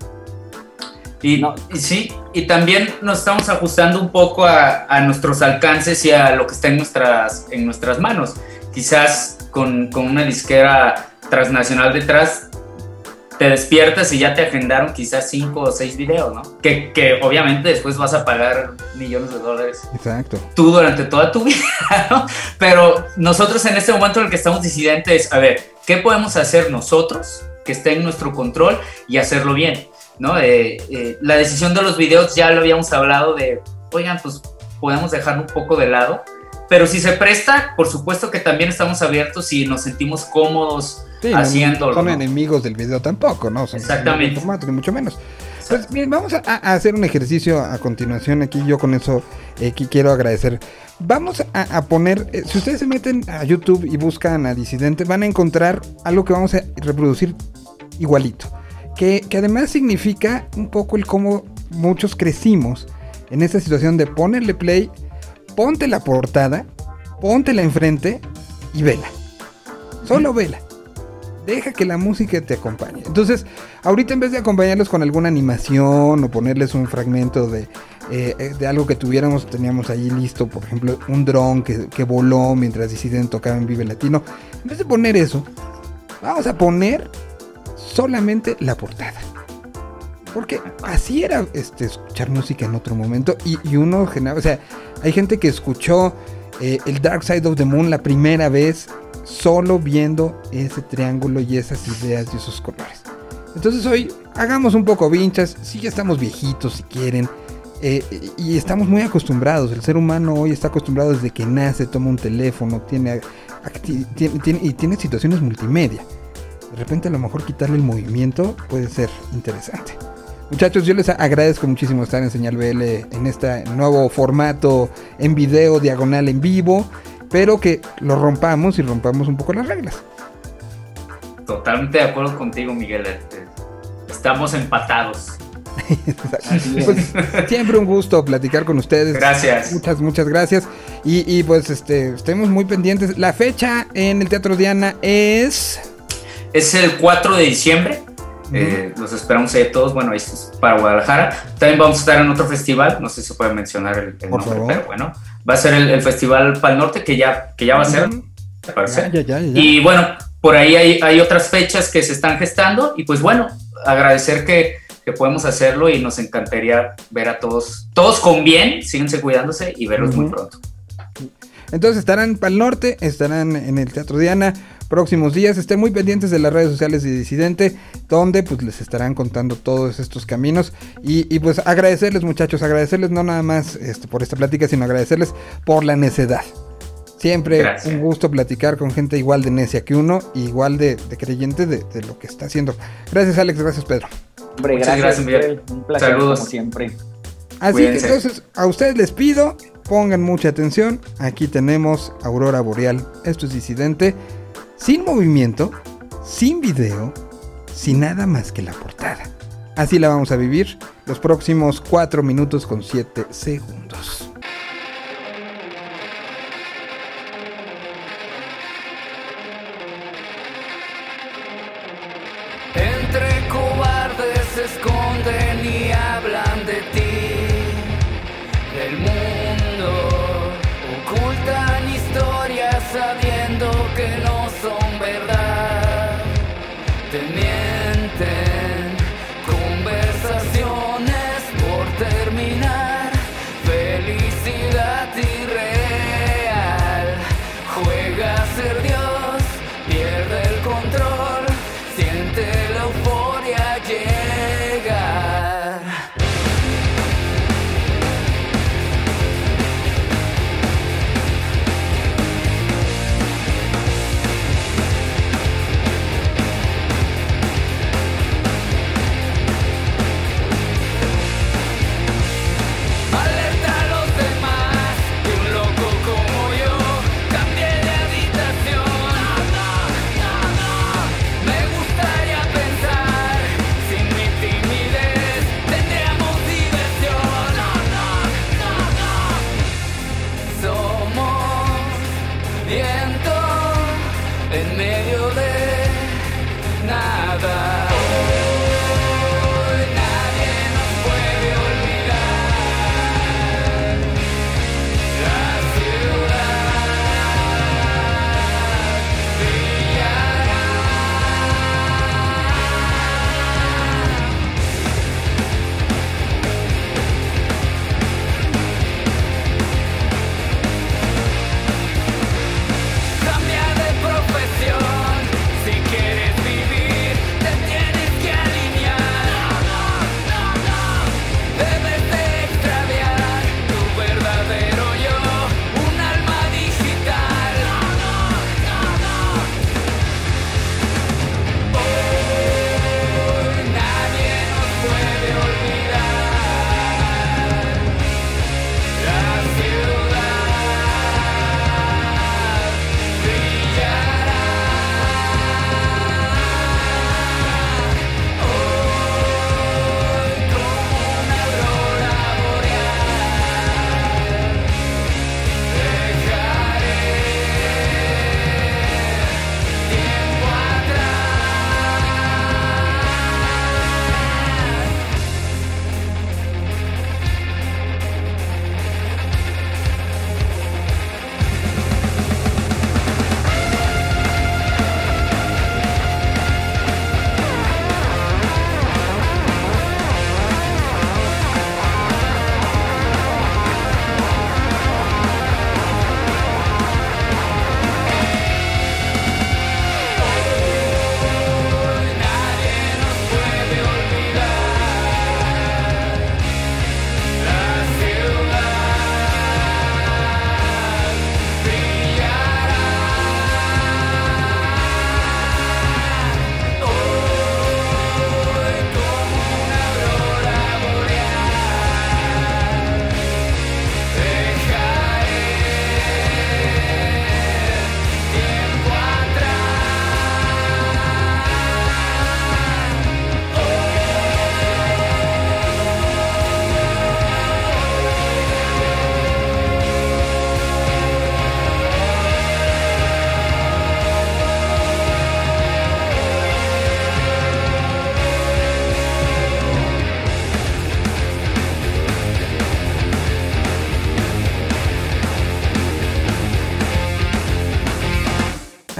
Y, No. y sí, y también nos estamos ajustando un poco a, a nuestros alcances y a lo que está en nuestras, en nuestras manos. Quizás con, con una disquera transnacional detrás, te despiertas y ya te agendaron quizás cinco o seis videos, ¿no? Que, que obviamente después vas a pagar millones de dólares Exacto. tú durante toda tu vida, ¿no? Pero nosotros en este momento en el que estamos disidentes es, a ver, ¿qué podemos hacer nosotros que esté en nuestro control y hacerlo bien? ¿no? Eh, eh, la decisión de los videos ya lo habíamos hablado de, oigan, pues podemos dejarlo un poco de lado, pero si se presta, por supuesto que también estamos abiertos y nos sentimos cómodos Sí, haciéndolo. No son ¿no? enemigos del video tampoco, ¿no? Son Exactamente. formato, ni mucho menos. Pues bien, vamos a, a hacer un ejercicio a continuación aquí. Yo con eso eh, qui- quiero agradecer. Vamos a, a poner, eh, si ustedes se meten a YouTube y buscan a Disidente, van a encontrar algo que vamos a reproducir igualito. Que, que además significa un poco el cómo muchos crecimos en esta situación de ponerle play, ponte la portada, póntela enfrente y vela. Solo vela. Deja que la música te acompañe. Entonces, ahorita en vez de acompañarlos con alguna animación o ponerles un fragmento de, eh, eh, de algo que tuviéramos, teníamos ahí listo, por ejemplo, un dron que, que voló mientras Dissident tocaba en Vive Latino. En vez de poner eso, vamos a poner solamente la portada. Porque así era este, escuchar música en otro momento y, y uno generaba, o sea, hay gente que escuchó eh, el Dark Side of the Moon la primera vez solo viendo ese triángulo y esas ideas y esos colores. Entonces hoy hagamos un poco vinchas, sí ya estamos viejitos si quieren, eh, y estamos muy acostumbrados, el ser humano hoy está acostumbrado desde que nace, toma un teléfono, tiene, tiene- y tiene situaciones multimedia. De repente a lo mejor quitarle el movimiento puede ser interesante. Muchachos, yo les agradezco muchísimo estar en Señal BL en este nuevo formato en video, diagonal en vivo, pero que lo rompamos y rompamos un poco las reglas. Totalmente de acuerdo contigo, Miguel. Este, Estamos empatados. Pues, siempre un gusto platicar con ustedes. Gracias. Muchas, muchas gracias. Y, y, pues este, estemos muy pendientes. La fecha en el Teatro Diana es... Es el 4 de diciembre. Eh, los esperamos ahí todos. Bueno, ahí es para Guadalajara. También vamos a estar en otro festival. No sé si se puede mencionar el, el nombre, favor. pero bueno. Va a ser el, el Festival Pal Norte, que ya, que ya va a ser. Ya, ya. Y bueno, por ahí hay, hay otras fechas que se están gestando. Y pues bueno, agradecer que, que podemos hacerlo y nos encantaría ver a todos, todos con bien, síguense cuidándose y verlos muy pronto. Entonces estarán para el norte, estarán en el Teatro Diana próximos días. Estén muy pendientes de las redes sociales de Disidente, donde pues les estarán contando todos estos caminos. Y, y, pues agradecerles muchachos, agradecerles no nada más este, por esta plática, sino agradecerles por la necedad. Siempre Gracias. un gusto platicar con gente igual de necia que uno, y igual de, de creyente de, de lo que está haciendo. Gracias Alex, gracias Pedro. Hombre, Muchas gracias. Miguel. Un placer Saludos. como siempre. Así Cuídense. que entonces a ustedes les pido, pongan mucha atención. Aquí tenemos Aurora Boreal. Esto es disidente. Sin movimiento, sin video, sin nada más que la portada. Así la vamos a vivir los próximos 4 minutos con 7 segundos.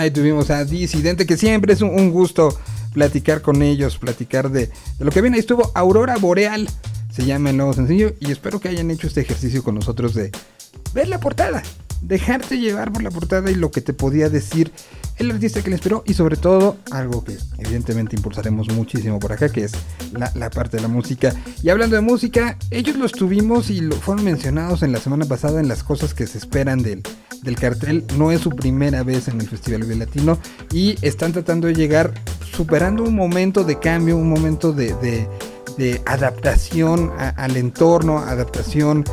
Ahí tuvimos a Disidente, que siempre es un, gusto platicar con ellos, platicar de, de lo que viene. Ahí estuvo Aurora Boreal, se llama el nuevo sencillo, y espero que hayan hecho este ejercicio con nosotros de ver la portada, dejarte llevar por la portada y lo que te podía decir el artista que le inspiró, y sobre todo algo que evidentemente impulsaremos muchísimo por acá, que es la, la parte de la música. Y hablando de música, ellos los tuvimos y lo, fueron mencionados en la semana pasada en las cosas que se esperan del, del cartel. No es su primera vez en el Festival Vive Latino y están tratando de llegar superando un momento de cambio, un momento de, de, adaptación al entorno, adaptación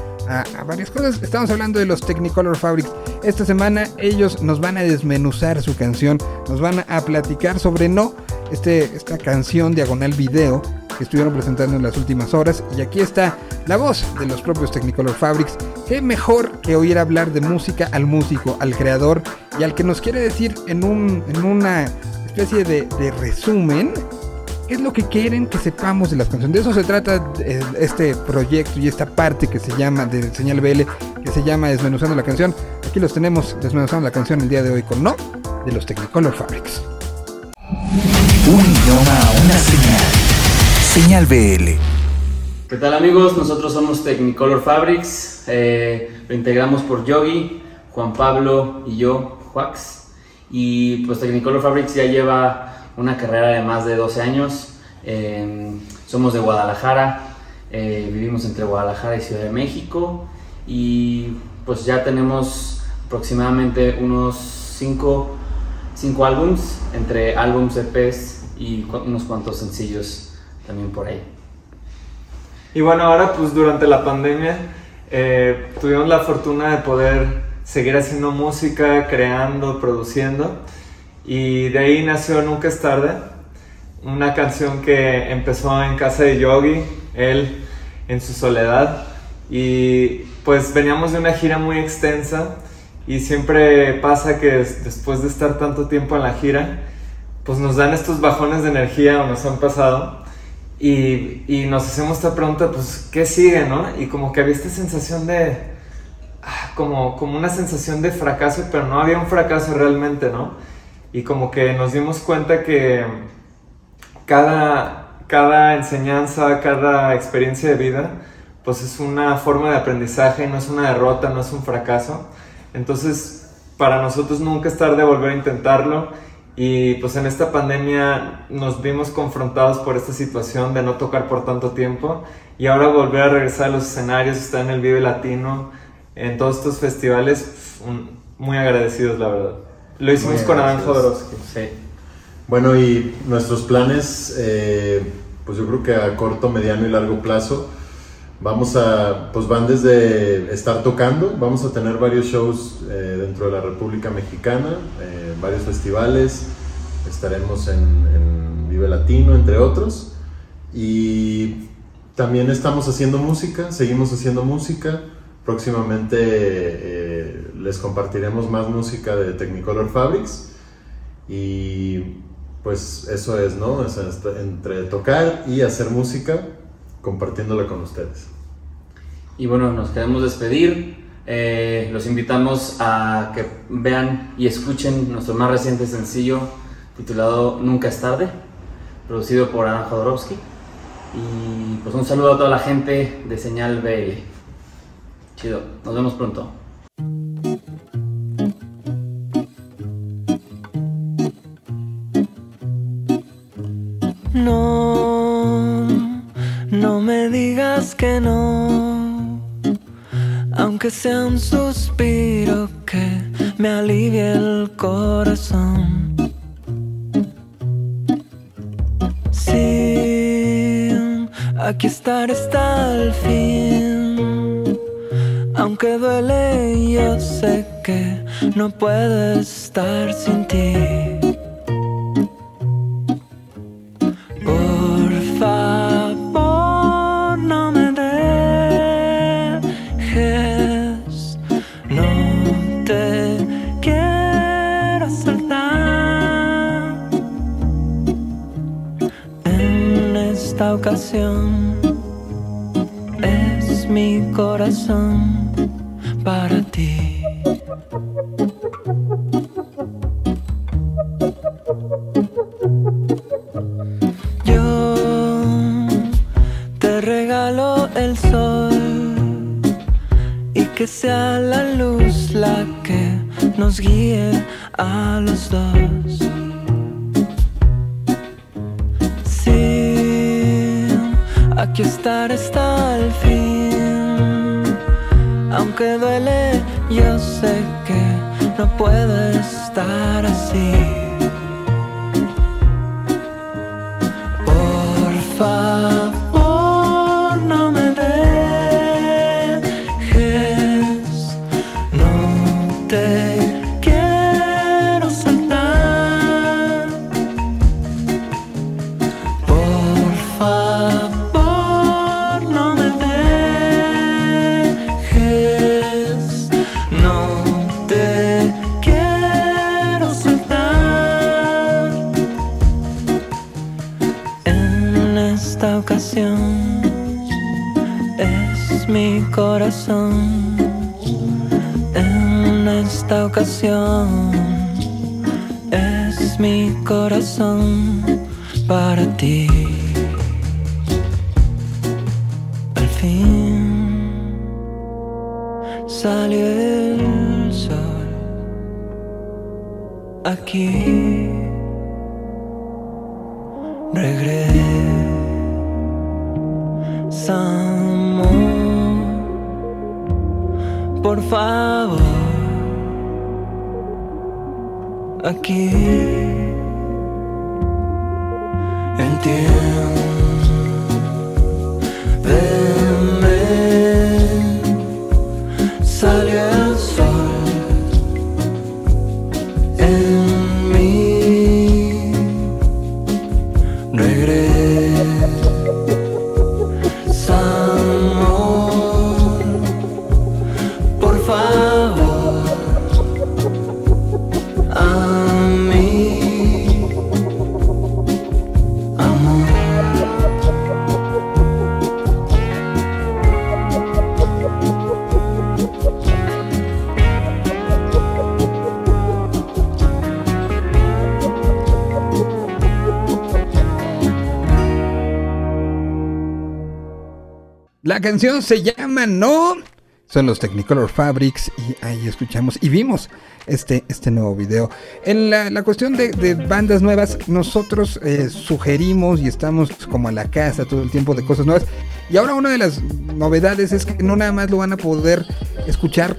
varias cosas. Estamos hablando de los Technicolor Fabrics. Esta semana ellos nos van a desmenuzar su canción, nos van a platicar sobre No, este, esta canción diagonal video que estuvieron presentando en las últimas horas. Y aquí está la voz de los propios Technicolor Fabrics. Qué mejor que oír hablar de música al músico, al creador y al que nos quiere decir en, un, en una especie de, resumen es lo que quieren que sepamos de las canciones. De eso se trata eh, este proyecto y esta parte que se llama de Señal BL, que se llama Desmenuzando la canción. Aquí los tenemos desmenuzando la canción el día de hoy con No de los Technicolor Fabrics. Un idioma, una señal. Señal BL. ¿Qué tal amigos? Nosotros somos Technicolor Fabrics, eh, lo integramos por Yogi, Juan Pablo y yo, Juax. Y pues Technicolor Fabrics ya lleva una carrera de más de 12 años. Eh, somos de Guadalajara, eh, vivimos entre Guadalajara y Ciudad de México. Y pues ya tenemos aproximadamente unos 5 cinco álbums, entre álbums, EPs y unos cuantos sencillos también por ahí. Y bueno, ahora pues durante la pandemia eh, tuvimos la fortuna de poder seguir haciendo música, creando, produciendo. Y de ahí nació Nunca es tarde, una canción que empezó en casa de Yogi, él en su soledad. Y pues veníamos de una gira muy extensa y siempre pasa que des- después de estar tanto tiempo en la gira, pues nos dan estos bajones de energía o nos han pasado. Y, y nos hacemos esta pregunta, pues, ¿qué sigue, no? Y como que había esta sensación de, ah, como, como una sensación de fracaso, pero no había un fracaso realmente, ¿no? Y como que nos dimos cuenta que cada, cada enseñanza, cada experiencia de vida, pues es una forma de aprendizaje, no es una derrota, no es un fracaso. Entonces, para nosotros nunca es tarde volver a intentarlo. Y pues en esta pandemia nos vimos confrontados por esta situación de no tocar por tanto tiempo y ahora volver a regresar a los escenarios, estar en el Vive Latino, en todos estos festivales, muy agradecidos la verdad. Lo hicimos con Adán. Jodorowsky. Sí. Bueno, y nuestros planes, eh, pues yo creo que a corto, mediano y largo plazo, vamos a, pues van desde estar tocando, vamos a tener varios shows eh, dentro de la República Mexicana, eh, varios festivales, estaremos en, en Vive Latino, entre otros, y también estamos haciendo música, seguimos haciendo música, próximamente les compartiremos más música de Technicolor Fabrics, y pues eso es, ¿no? O sea, entre tocar y hacer música, compartiéndola con ustedes. Y bueno, nos queremos despedir. Eh, los invitamos a que vean y escuchen nuestro más reciente sencillo titulado Nunca es tarde, producido por Ana Jodorowsky. Y pues un saludo a toda la gente de Señal BL. Chido, nos vemos pronto. No, no me digas que no, aunque sea un suspiro que me alivie el corazón. Sí, aquí estaré hasta el fin, aunque duele, yo sé que no puedo estar sin ti. Es mi corazón para ti. Yo te regalo el sol y que sea la luz la que nos guíe a los dos. Aquí estar hasta el fin. Aunque duele, yo sé que no puedo estar así. Corazón para ti. Canción se llama No. Son los Technicolor Fabrics y ahí escuchamos y vimos este, este nuevo video. En la, la cuestión de, de bandas nuevas, nosotros eh, sugerimos y estamos como a la casa todo el tiempo de cosas nuevas. Y ahora una de las novedades es que no nada más lo van a poder escuchar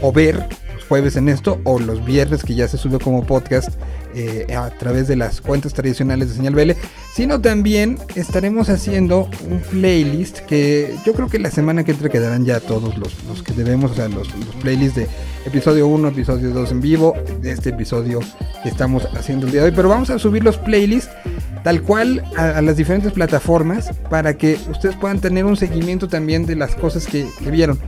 o ver jueves en esto o los viernes que ya se sube como podcast eh, a través de las cuentas tradicionales de Señal BL, sino también estaremos haciendo un playlist que yo creo que la semana que entra quedarán ya todos los, los que debemos, o sea, los, los playlists de episodio 1, episodio 2 en vivo, de este episodio que estamos haciendo el día de hoy, pero vamos a subir los playlists tal cual a, las diferentes plataformas para que ustedes puedan tener un seguimiento también de las cosas que vieron.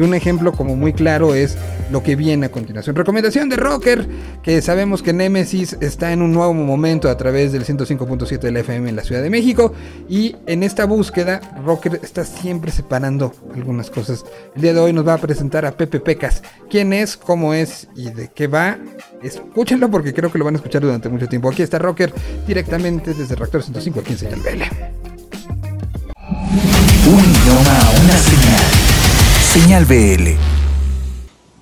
Y un ejemplo como muy claro es lo que viene a continuación. Recomendación de Rocker, que sabemos que Nemesis está en un nuevo momento a través del 105.7 del FM en la Ciudad de México. Y en esta búsqueda, Rocker está siempre separando algunas cosas. El día de hoy nos va a presentar a Pepe Pecas. ¿Quién es, cómo es y de qué va? Escúchenlo porque creo que lo van a escuchar durante mucho tiempo. Aquí está Rocker directamente desde Reactor 105 aquí en Señal BL. Un idioma, una señal. Señal BL.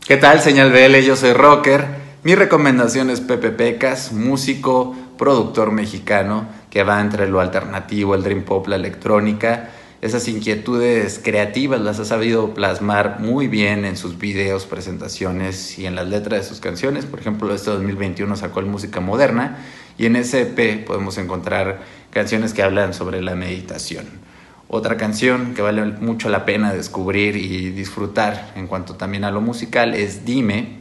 ¿Qué tal, señal BL? Yo soy Rocker. Mi recomendación es Pepe Pecas, músico, productor mexicano que va entre lo alternativo, el dream pop, la electrónica. Esas inquietudes creativas las ha sabido plasmar muy bien en sus videos, presentaciones y en las letras de sus canciones. Por ejemplo, este 2021 sacó el Música Moderna y en ese EP podemos encontrar canciones que hablan sobre la meditación. Otra canción que vale mucho la pena descubrir y disfrutar en cuanto también a lo musical es Dime.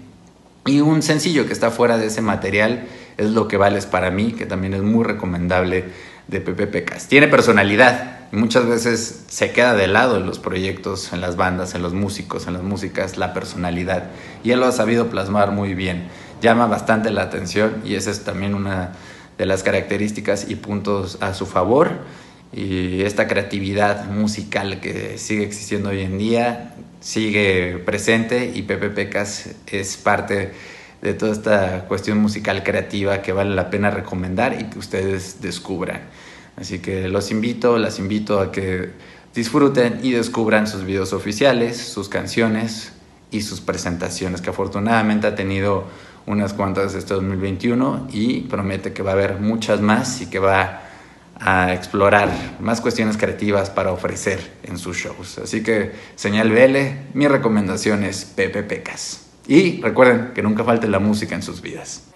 Y un sencillo que está fuera de ese material es Lo que vales para mí, que también es muy recomendable de Pepe Pecas. Tiene personalidad muchas veces se queda de lado en los proyectos, en las bandas, en los músicos, en las músicas, la personalidad. Y él lo ha sabido plasmar muy bien. Llama bastante la atención y esa es también una de las características y puntos a su favor y esta creatividad musical que sigue existiendo hoy en día sigue presente y Pepe Pecas es parte de toda esta cuestión musical creativa que vale la pena recomendar y que ustedes descubran. Así que los invito, las invito a que disfruten y descubran sus videos oficiales, sus canciones y sus presentaciones, que afortunadamente ha tenido unas cuantas este 2021 y promete que va a haber muchas más y que va a explorar más cuestiones creativas para ofrecer en sus shows. Así que, señal BL, mi recomendación es Pepe Pecas. Y recuerden que nunca falte la música en sus vidas.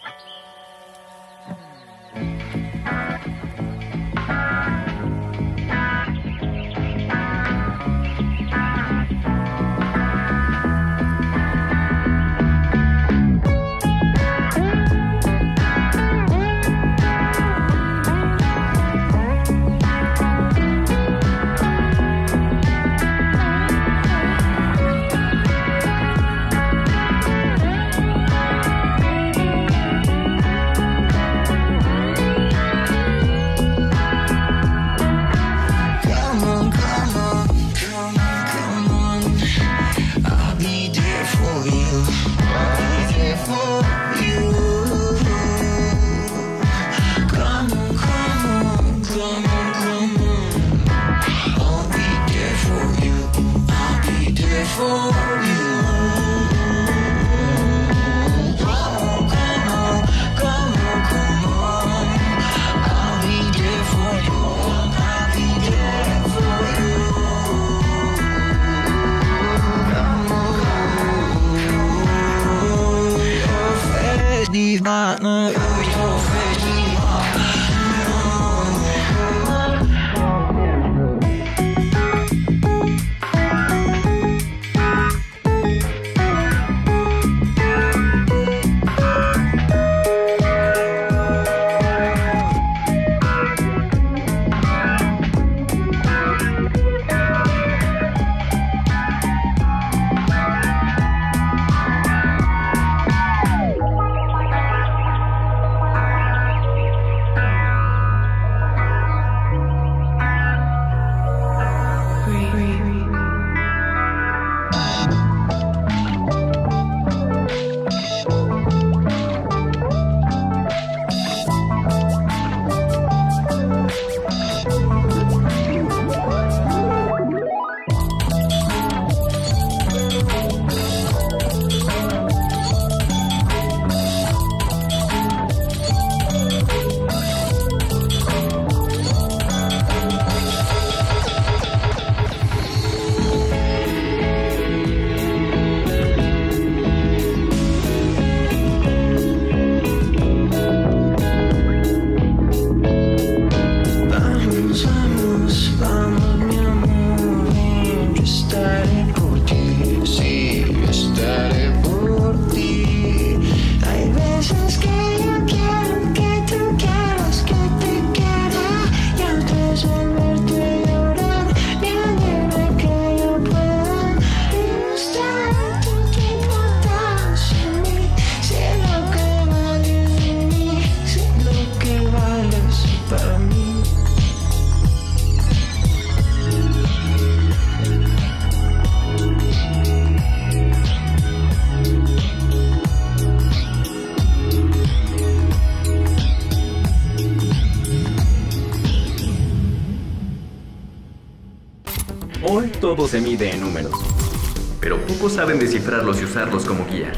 Descifrarlos y usarlos como guía.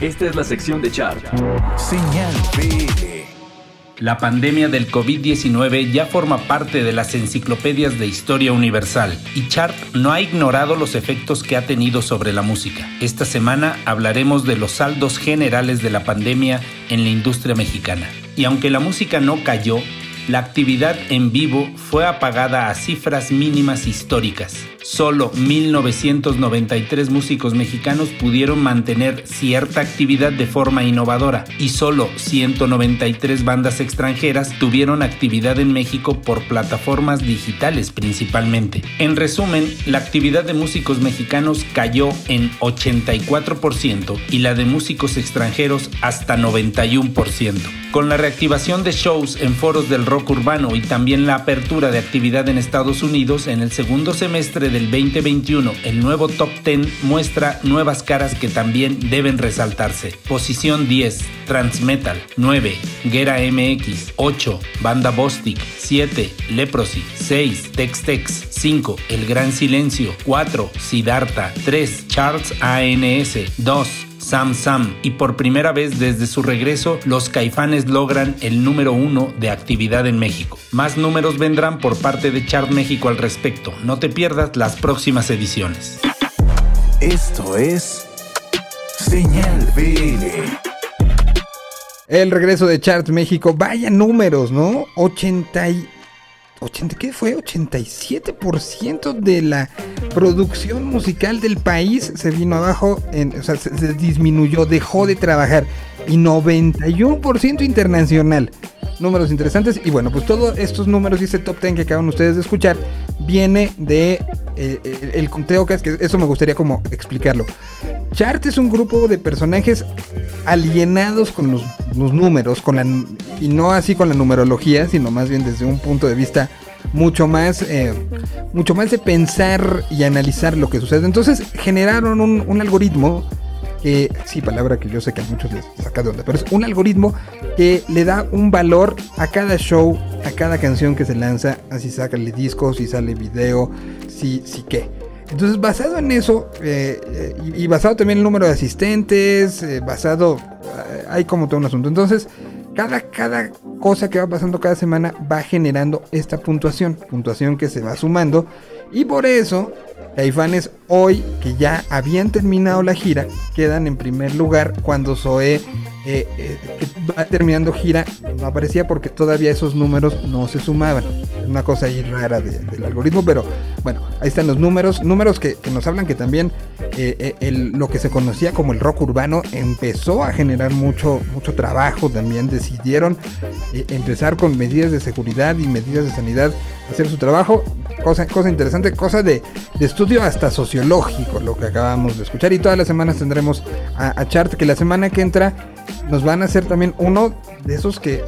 Esta es la sección de chart. Señal BL. La pandemia del COVID-19 ya forma parte de las enciclopedias de historia universal y Chart no ha ignorado los efectos que ha tenido sobre la música. Esta semana hablaremos de los saldos generales de la pandemia en la industria mexicana. Y aunque la música no cayó, la actividad en vivo fue apagada a cifras mínimas históricas. Solo 1993 músicos mexicanos pudieron mantener cierta actividad de forma innovadora y solo 193 bandas extranjeras tuvieron actividad en México por plataformas digitales principalmente. En resumen, la actividad de músicos mexicanos cayó en 84% y la de músicos extranjeros hasta 91%. Con la reactivación de shows en foros del rock urbano y también la apertura de actividad en Estados Unidos en el segundo semestre del 2021, el nuevo top 10 muestra nuevas caras que también deben resaltarse. Posición 10, Transmetal, 9, Gera MX, 8, Banda Bostic, 7, Leprosy, 6, Tex Tex, 5, El Gran Silencio, 4, Siddhartha, 3, Charles ANS, 2, Sam Sam y por primera vez desde su regreso los caifanes logran el número uno de actividad en México. Más números vendrán por parte de Chart México al respecto. No te pierdas las próximas ediciones. Esto es Señal BL. El regreso de Chart México, vaya números, ¿no? 80 y... 80, ¿Qué fue? 87% de la producción musical del país se vino abajo, en, o sea, se, disminuyó, dejó de trabajar. Y 91% internacional. Números interesantes. Y bueno, pues todos estos números y este top 10 que acaban ustedes de escuchar viene de eh, el, el conteo que es que eso me gustaría como explicarlo. Chart es un grupo de personajes alienados con los, números, con la, y no así con la numerología, sino más bien desde un punto de vista mucho más, eh, mucho más de pensar y analizar lo que sucede. Entonces generaron un algoritmo que, sí, palabra que yo sé que a muchos les saca de onda, pero es un algoritmo que le da un valor a cada show, a cada canción que se lanza, así sácale discos, si sale video, si, si qué. Entonces, basado en eso, eh, eh, y, basado también en el número de asistentes, eh, basado, hay como todo un asunto. Entonces, cada, cada cosa que va pasando cada semana va generando esta puntuación, puntuación que se va sumando. Y por eso, Caifanes hoy, que ya habían terminado la gira, quedan en primer lugar cuando Zoé eh, eh, va terminando gira, no aparecía porque todavía esos números no se sumaban. Es una cosa ahí rara de- del algoritmo, pero bueno, ahí están los números, números que, nos hablan que también eh, lo que se conocía como el rock urbano empezó a generar mucho, mucho trabajo también. Decidieron empezar con medidas de seguridad y medidas de sanidad hacer su trabajo. Cosa, cosa interesante, cosa de, de estudio hasta sociológico, lo que acabamos de escuchar. Y todas las semanas tendremos a, Chart, que la semana que entra nos van a hacer también uno de esos que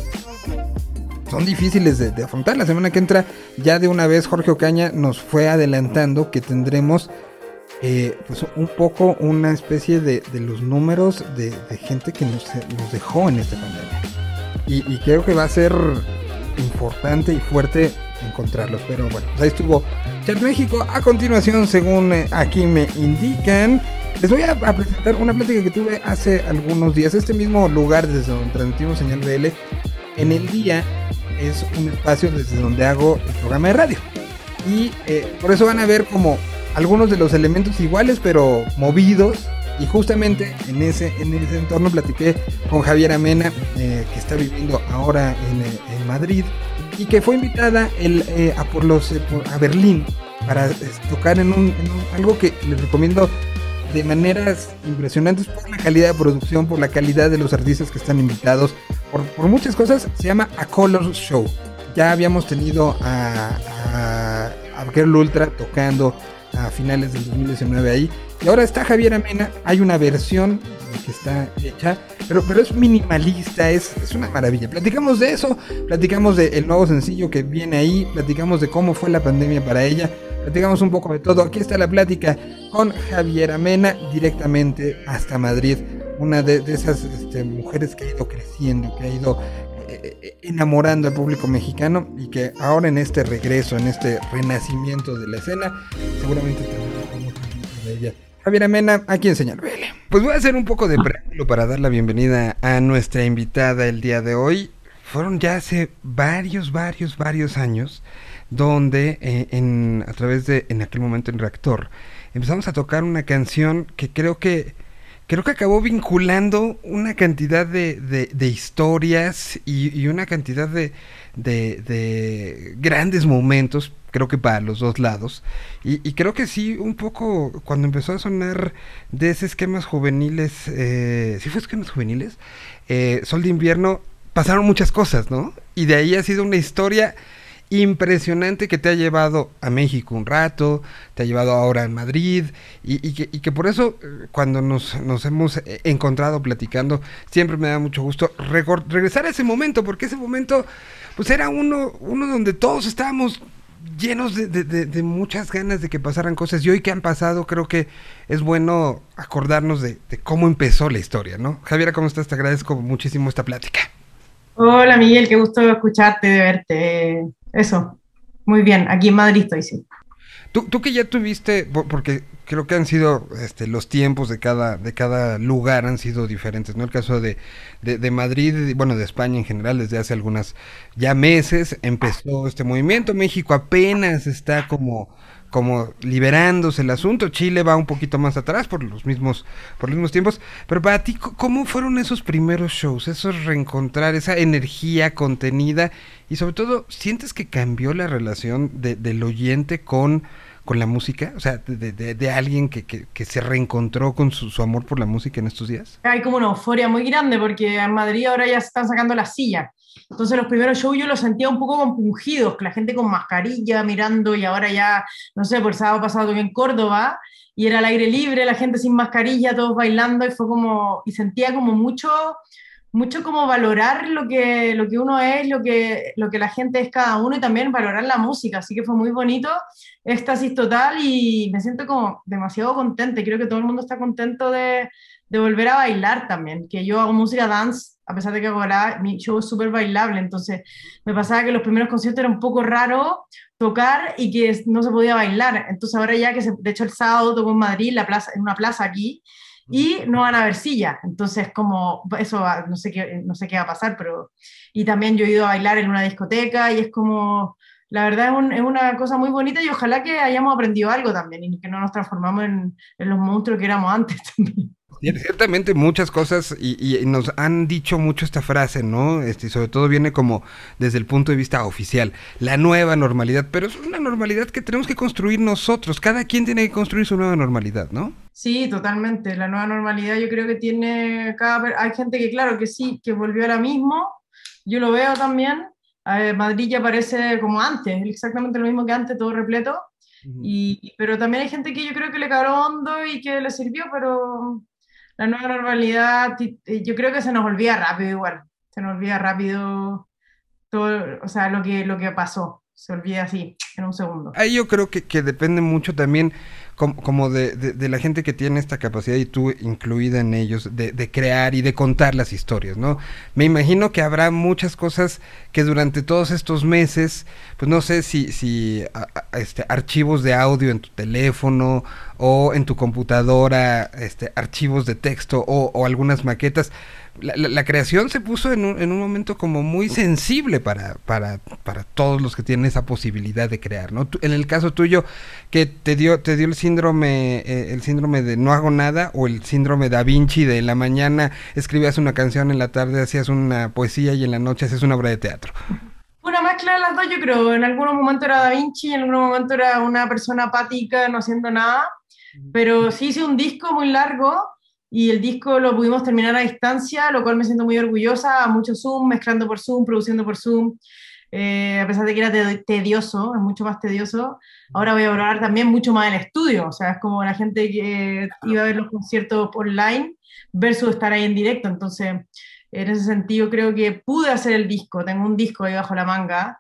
son difíciles de, afrontar. La semana que entra, ya de una vez Jorge Ocaña nos fue adelantando que tendremos eh, pues un poco una especie de, de los números de, gente que nos, dejó en esta pandemia. Y creo que va a ser importante y fuerte encontrarlos. Pero bueno, pues ahí estuvo Chat México. A continuación, según eh, aquí me indican, les voy a, presentar una plática que tuve hace algunos días. Este mismo lugar desde donde transmitimos señal BL, en el día es un espacio desde donde hago el programa de radio. Y eh, por eso van a ver como algunos de los elementos iguales, pero movidos. Y justamente en ese, en ese entorno platiqué con Javier Amena, eh, que está viviendo ahora en Madrid, y que fue invitada el, eh, a, por los, eh, a Berlín para tocar en, un, algo que les recomiendo de maneras impresionantes por la calidad de producción, por la calidad de los artistas que están invitados, por, por muchas cosas. Se llama A Color Show. Ya habíamos tenido a, a, Ultra tocando a finales del 2019 ahí. Y ahora está Javier Amena. Hay una versión que está hecha, pero, pero es minimalista, es, es una maravilla. Platicamos de eso, platicamos del nuevo sencillo que viene ahí, platicamos de cómo fue la pandemia para ella, platicamos un poco de todo. Aquí está la plática con Javier Amena directamente hasta Madrid. Una de, de esas este, mujeres que ha ido creciendo, que ha ido eh, eh, enamorando al público mexicano y que ahora en este regreso, en este renacimiento de la escena, seguramente también de ella. Javier Amena, aquí en Señal BL. Pues voy a hacer un poco de preámbulo para dar la bienvenida a nuestra invitada el día de hoy. Fueron ya hace varios, varios, varios años donde eh, en, a través de, en aquel momento en Reactor, empezamos a tocar una canción que creo que creo que acabó vinculando una cantidad de, de- de historias y, una cantidad de, de- de grandes momentos, creo que para los dos lados. Y, y creo que sí, un poco cuando empezó a sonar de ese esquemas juveniles, eh, ¿sí fue esquemas juveniles? Eh, Sol de invierno, pasaron muchas cosas, ¿no? Y de ahí ha sido una historia impresionante que te ha llevado a México un rato, te ha llevado ahora a Madrid, y, que, por eso eh, cuando nos, nos hemos eh, encontrado platicando, siempre me da mucho gusto regresar a ese momento, porque ese momento pues era uno, uno donde todos estábamos llenos de, de- de- de muchas ganas de que pasaran cosas, y hoy que han pasado creo que es bueno acordarnos de cómo empezó la historia, ¿no? Javiera, ¿cómo estás? Te agradezco muchísimo esta plática. Hola Miguel, qué gusto escucharte, de verte. Eso, muy bien, aquí en Madrid estoy, sí. Tú, tú que ya tuviste, po- porque creo que han sido este, los tiempos de cada, de cada lugar han sido diferentes, ¿no? El caso de, de, de Madrid, bueno, de España en general, desde hace algunas ya meses empezó este movimiento. México apenas está como, como liberándose el asunto. Chile va un poquito más atrás por los mismos, por los mismos tiempos. Pero para ti, ¿cómo fueron esos primeros shows? Esos reencontrar esa energía contenida y sobre todo, ¿sientes que cambió la relación de- del oyente con, con la música? O sea, de, de- alguien que, que- se reencontró con su, su amor por la música en estos días. Hay como una euforia muy grande porque en Madrid ahora ya se están sacando las sillas. Entonces los primeros shows yo los sentía un poco compungidos, la gente con mascarilla mirando y ahora ya, no sé, por el sábado pasado en Córdoba y era al aire libre, la gente sin mascarilla, todos bailando y fue como, y sentía como mucho, mucho como valorar lo que, lo que uno es, lo que, lo que la gente es cada uno y también valorar la música. Así que fue muy bonito, éxtasis total y me siento como demasiado contenta. Creo que todo el mundo está contento de, de volver a bailar también, que yo hago música dance, a pesar de que balada, mi show es súper bailable, entonces me pasaba que los primeros conciertos era un poco raro tocar y que no se podía bailar, entonces ahora ya que, se, de hecho el sábado toco en Madrid, la plaza, en una plaza aquí, y no van a haber sillas, entonces como, eso va- no sé, qué, no sé qué va a pasar, pero, y también yo he ido a bailar en una discoteca y es como, la verdad es, un- es una cosa muy bonita y ojalá que hayamos aprendido algo también y que no nos transformamos en, en los monstruos que éramos antes también. Cier- Ciertamente muchas cosas y, y nos han dicho mucho esta frase, ¿no? Este, sobre todo viene como desde el punto de vista oficial, la nueva normalidad, pero es una normalidad que tenemos que construir nosotros, cada quien tiene que construir su nueva normalidad, ¿no? Sí, totalmente. La nueva normalidad yo creo que tiene cada... Hay gente que claro que sí, que volvió ahora mismo, yo lo veo también. Eh, Madrid ya parece como antes, exactamente lo mismo que antes, todo repleto. Y, pero también hay gente que yo creo que le caló hondo y que le sirvió, pero la nueva normalidad, yo creo que se nos olvida rápido igual, se nos olvida rápido todo, o sea, lo que, lo que pasó, se olvida así, en un segundo. Ahí yo creo que, que depende mucho también como, de, de- la gente que tiene esta capacidad y tú incluida en ellos de, de crear y de contar las historias, ¿no? Me imagino que habrá muchas cosas que durante todos estos meses, pues no sé si, si este, archivos de audio en tu teléfono o en tu computadora, este, archivos de texto o, o algunas maquetas. La, la- la creación se puso en un, en un momento como muy sensible para, para, para todos los que tienen esa posibilidad de crear, ¿no? Tú- en el caso tuyo, que te dio, te dio el síndrome, eh, el síndrome de no hago nada, o el síndrome da Vinci de en la mañana escribías una canción, en la tarde hacías una poesía y en la noche hacías una obra de teatro. Una mezcla de las dos, yo creo. En algunos momentos era Da Vinci, en algunos momentos era una persona apática, no haciendo nada. Pero sí hice un disco muy largo y el disco lo pudimos terminar a distancia, lo cual me siento muy orgullosa. A mucho Zoom, mezclando por Zoom, produciendo por Zoom. Eh, a pesar de que era te- tedioso, es mucho más tedioso. Ahora voy a valorar también mucho más el estudio. O sea, es como la gente que iba a ver los conciertos online versus estar ahí en directo. Entonces, en ese sentido, creo que pude hacer el disco, tengo un disco ahí bajo la manga,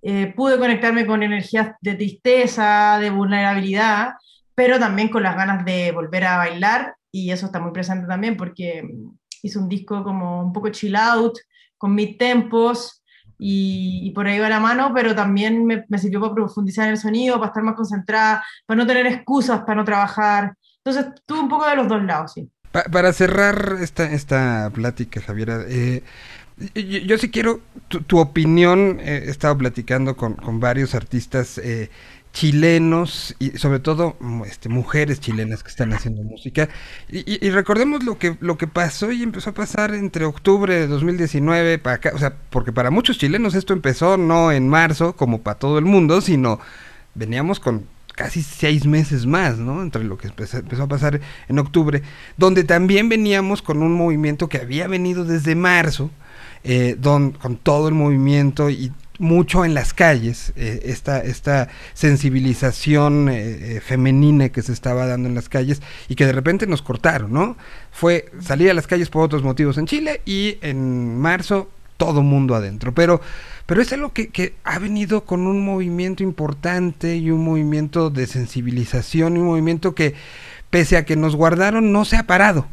eh, pude conectarme con energías de tristeza, de vulnerabilidad, pero también con las ganas de volver a bailar, y eso está muy presente también porque mm, hice un disco como un poco chill out, con mis tempos, y, y por ahí va la mano, pero también me, me sirvió para profundizar en el sonido, para estar más concentrada, para no tener excusas para no trabajar. Entonces, tuve un poco de los dos lados, sí. Pa- para cerrar esta, esta plática, Javiera, eh, yo, yo sí quiero tu, tu opinión. eh, he estado platicando con, con varios artistas eh, chilenos y sobre todo mm, este, mujeres chilenas que están haciendo música. Y, y- recordemos lo que, lo que pasó y empezó a pasar entre octubre de 2019 para acá. O sea, porque para muchos chilenos esto empezó no en marzo como para todo el mundo, sino veníamos con casi seis meses más, ¿no? Entre lo que empezó, empezó a pasar en octubre, donde también veníamos con un movimiento que había venido desde marzo, eh, don- con todo el movimiento y mucho en las calles, eh, esta, esta sensibilización eh, eh, femenina que se estaba dando en las calles y que de repente nos cortaron, ¿no? Fue salir a las calles por otros motivos en Chile y en marzo todo mundo adentro, pero, pero es algo que, que ha venido con un movimiento importante y un movimiento de sensibilización y un movimiento que pese a que nos guardaron no se ha parado.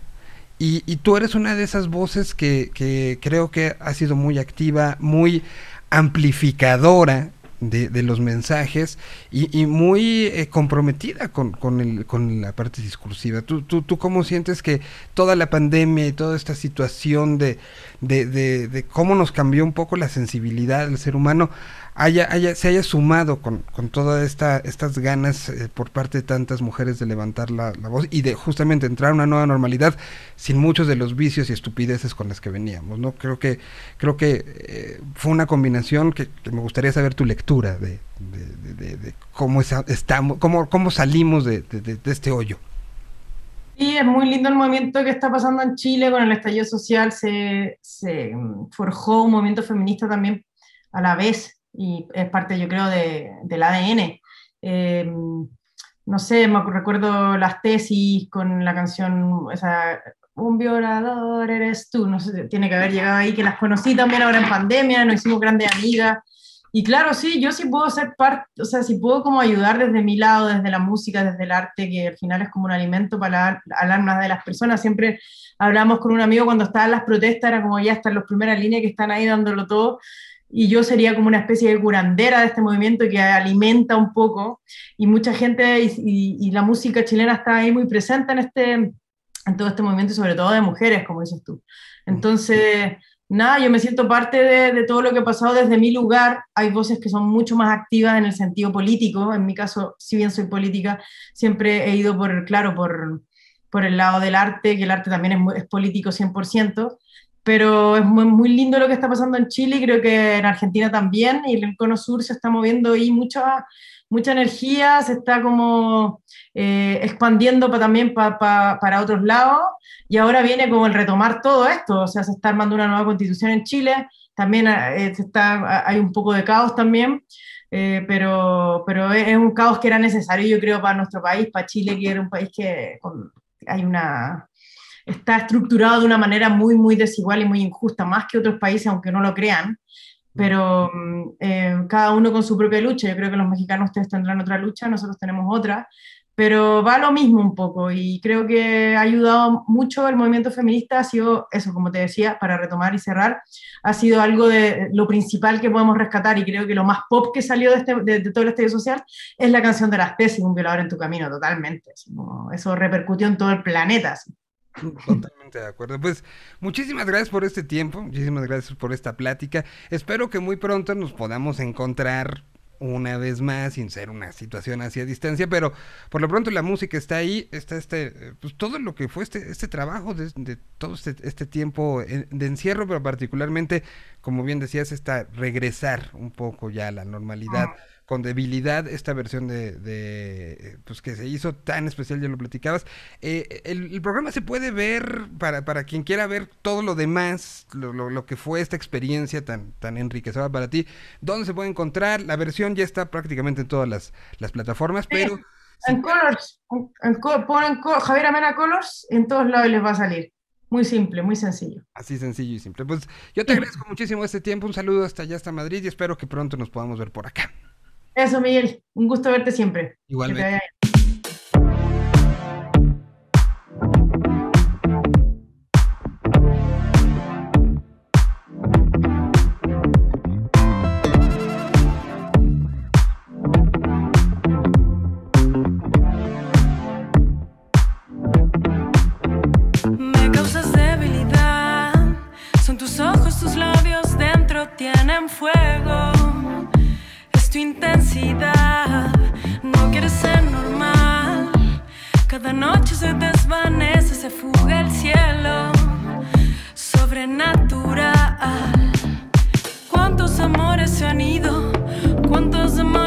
Y, y tú eres una de esas voces que, que creo que ha sido muy activa, muy amplificadora de, de los mensajes y, y muy eh, comprometida con, con, el, con la parte discursiva. ¿Tú, tú, ¿Tú cómo sientes que toda la pandemia y toda esta situación de, de, de, de cómo nos cambió un poco la sensibilidad del ser humano haya, haya, se haya sumado con, con todas esta, estas ganas eh, por parte de tantas mujeres de levantar la, la voz y de justamente entrar a una nueva normalidad sin muchos de los vicios y estupideces con las que veníamos, ¿no? Creo que, creo que eh, fue una combinación que, me gustaría saber tu lectura de, de, de- cómo esa- estamos, cómo, cómo salimos de este hoyo. Sí, es muy lindo el movimiento que está pasando en Chile con el estallido social. Se, se mm, forjó un movimiento feminista también a la vez y es parte, yo creo, de, del ADN. Eh, no sé, me recuerdo las tesis con la canción, esa, un violador eres tú, no sé, tiene que haber llegado ahí, que las conocí también ahora en pandemia, nos hicimos grandes amigas Y claro, sí, yo sí puedo ser parte, o sea, sí puedo como ayudar desde mi lado, desde la música, desde el arte, que al final es como un alimento para la- al alma de las personas. Siempre hablamos con un amigo cuando estaban las protestas, era como ya están los primeras líneas que están ahí dándolo todo, y yo sería como una especie de curandera de este movimiento que alimenta un poco, y mucha gente, y, y- y la música chilena está ahí muy presente en, este, en todo este movimiento, sobre todo de mujeres, como dices tú. Entonces, nada, yo me siento parte de, de todo lo que ha pasado desde mi lugar. Hay voces que son mucho más activas en el sentido político. En mi caso, si bien soy política, siempre he ido por, claro, por, por el lado del arte, que el arte también es, es político 100%. Pero es muy, muy lindo lo que está pasando en Chile y creo que en Argentina también. Y el Cono Sur se está moviendo ahí mucha, mucha energía, se está como eh, expandiendo pa- también pa- pa- para otros lados. Y ahora viene como el retomar todo esto, o sea, se está armando una nueva constitución en Chile, también eh, se está, hay un poco de caos también, eh, pero, pero es un caos que era necesario, yo creo, para nuestro país, para Chile, que era un país que con- hay una, está estructurado de una manera muy, muy desigual y muy injusta, más que otros países, aunque no lo crean, pero mm, eh, cada uno con su propia lucha. Yo creo que los mexicanos ustedes tendrán otra lucha, nosotros tenemos otra, pero va lo mismo un poco y creo que ha ayudado mucho el movimiento feminista, ha sido eso, como te decía, para retomar y cerrar, ha sido algo de lo principal que podemos rescatar y creo que lo más pop que salió de, este, de, de todo el estadio social es la canción de las tesis, un violador en tu camino, totalmente. así como eso repercutió en todo el planeta. así. Totalmente de acuerdo. Pues muchísimas gracias por este tiempo, muchísimas gracias por esta plática. Espero que muy pronto nos podamos encontrar una vez más sin ser una situación así a distancia, pero por lo pronto la música está ahí, está este, eh, pues todo lo que fue este, este trabajo de, de todo este, este tiempo en- de encierro, pero particularmente, como bien decías, está regresar un poco ya a la normalidad con debilidad esta versión de, de, pues que se hizo tan especial, ya lo platicabas. Eh, el, el programa se puede ver para, para quien quiera ver todo lo demás, lo, lo- lo que fue esta experiencia tan, tan enriquecedora para ti. ¿Dónde se puede encontrar? La versión ya está prácticamente en todas las, las plataformas, pero En Colors, en- en co- ponen Javier Amena Colors, en todos lados les va a salir. Muy simple, muy sencillo. así sencillo y simple. Pues yo te agradezco muchísimo este tiempo, un saludo hasta allá, hasta Madrid y espero que pronto nos podamos ver por acá. Eso, Miguel, un gusto verte siempre. Igualmente. Tus ojos, tus labios dentro tienen fuego. Tu intensidad. No quieres ser normal. Cada noche se desvanece, se fuga el cielo. Sobrenatural. ¿Cuántos amores se han ido? ¿Cuántos amores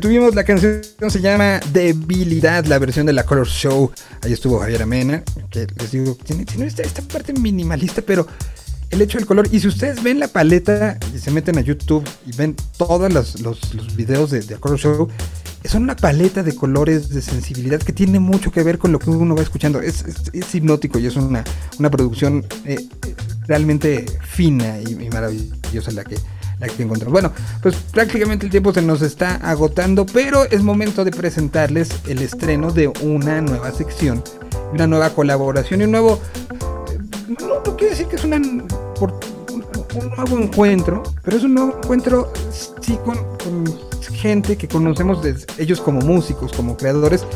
Tuvimos la canción se llama Debilidad, la versión de la Color Show. Ahí estuvo Javier Amena, que les digo, tiene, esta, parte minimalista, pero el hecho del color. Y si ustedes ven la paleta y se meten a YouTube y ven todos los, los- videos de, de Color Show, son una paleta de colores, de sensibilidad que tiene mucho que ver con lo que uno va escuchando. Es, hipnótico y es una, una producción eh, realmente fina y, y maravillosa la que, la que encontramos. Bueno, pues prácticamente el tiempo se nos está agotando, pero es momento de presentarles el estreno de una nueva sección, una nueva colaboración y un nuevo no, no quiero decir que es una, por- un, nuevo encuentro, pero es un nuevo encuentro, sí, con, gente que conocemos desde ellos como músicos, como creadores,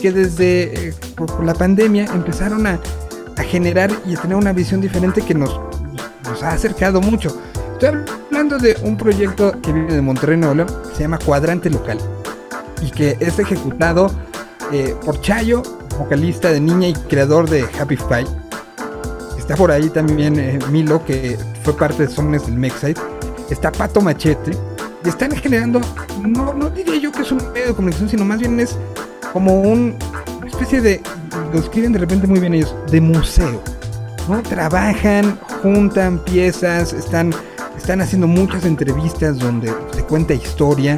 que desde eh, la pandemia empezaron a, generar y a tener una visión diferente que nos, nos ha acercado mucho. Estoy hablando de un proyecto que viene de Monterrey, Nuevo que se llama Cuadrante Local y que es ejecutado eh, por Chayo, vocalista de Niña y creador de Happy Five. Está por ahí también eh, Milo, que fue parte de Sones del Mexite. Está Pato Machete. Y están generando, no, no diría yo que es un medio de comunicación, sino más bien es como un, una especie de, lo escriben de repente muy bien ellos, de museo. ¿no? Trabajan, juntan piezas, están, están haciendo muchas entrevistas donde se cuenta historia.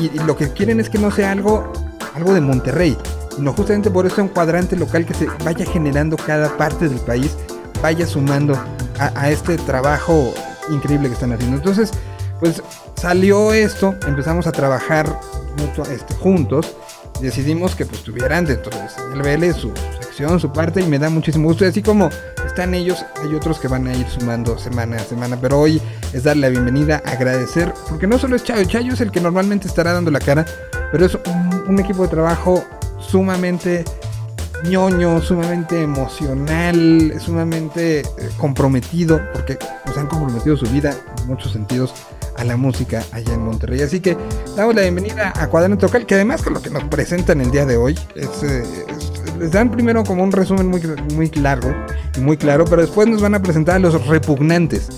Y, lo que quieren es que no sea algo, algo de Monterrey, sino justamente por eso un cuadrante local que se vaya generando cada parte del país, vaya sumando a, este trabajo increíble que están haciendo. Entonces, pues salió esto, empezamos a trabajar este, juntos, decidimos que pues tuvieran dentro del BL su, sección, su parte, y me da muchísimo gusto. Y así como están ellos, hay otros que van a ir sumando semana a semana, pero hoy es darle la bienvenida, agradecer, porque no solo es Chayo, Chayo es el que normalmente estará dando la cara, pero es un, un equipo de trabajo sumamente ñoño, sumamente emocional, sumamente eh, comprometido, porque nos han comprometido su vida en muchos sentidos a la música allá en Monterrey. Así que damos la bienvenida a Cuadrante Local, que además con lo que nos presentan el día de hoy, eh, es- les dan primero como un resumen muy, muy largo y muy claro, pero después nos van a presentar a los repugnantes.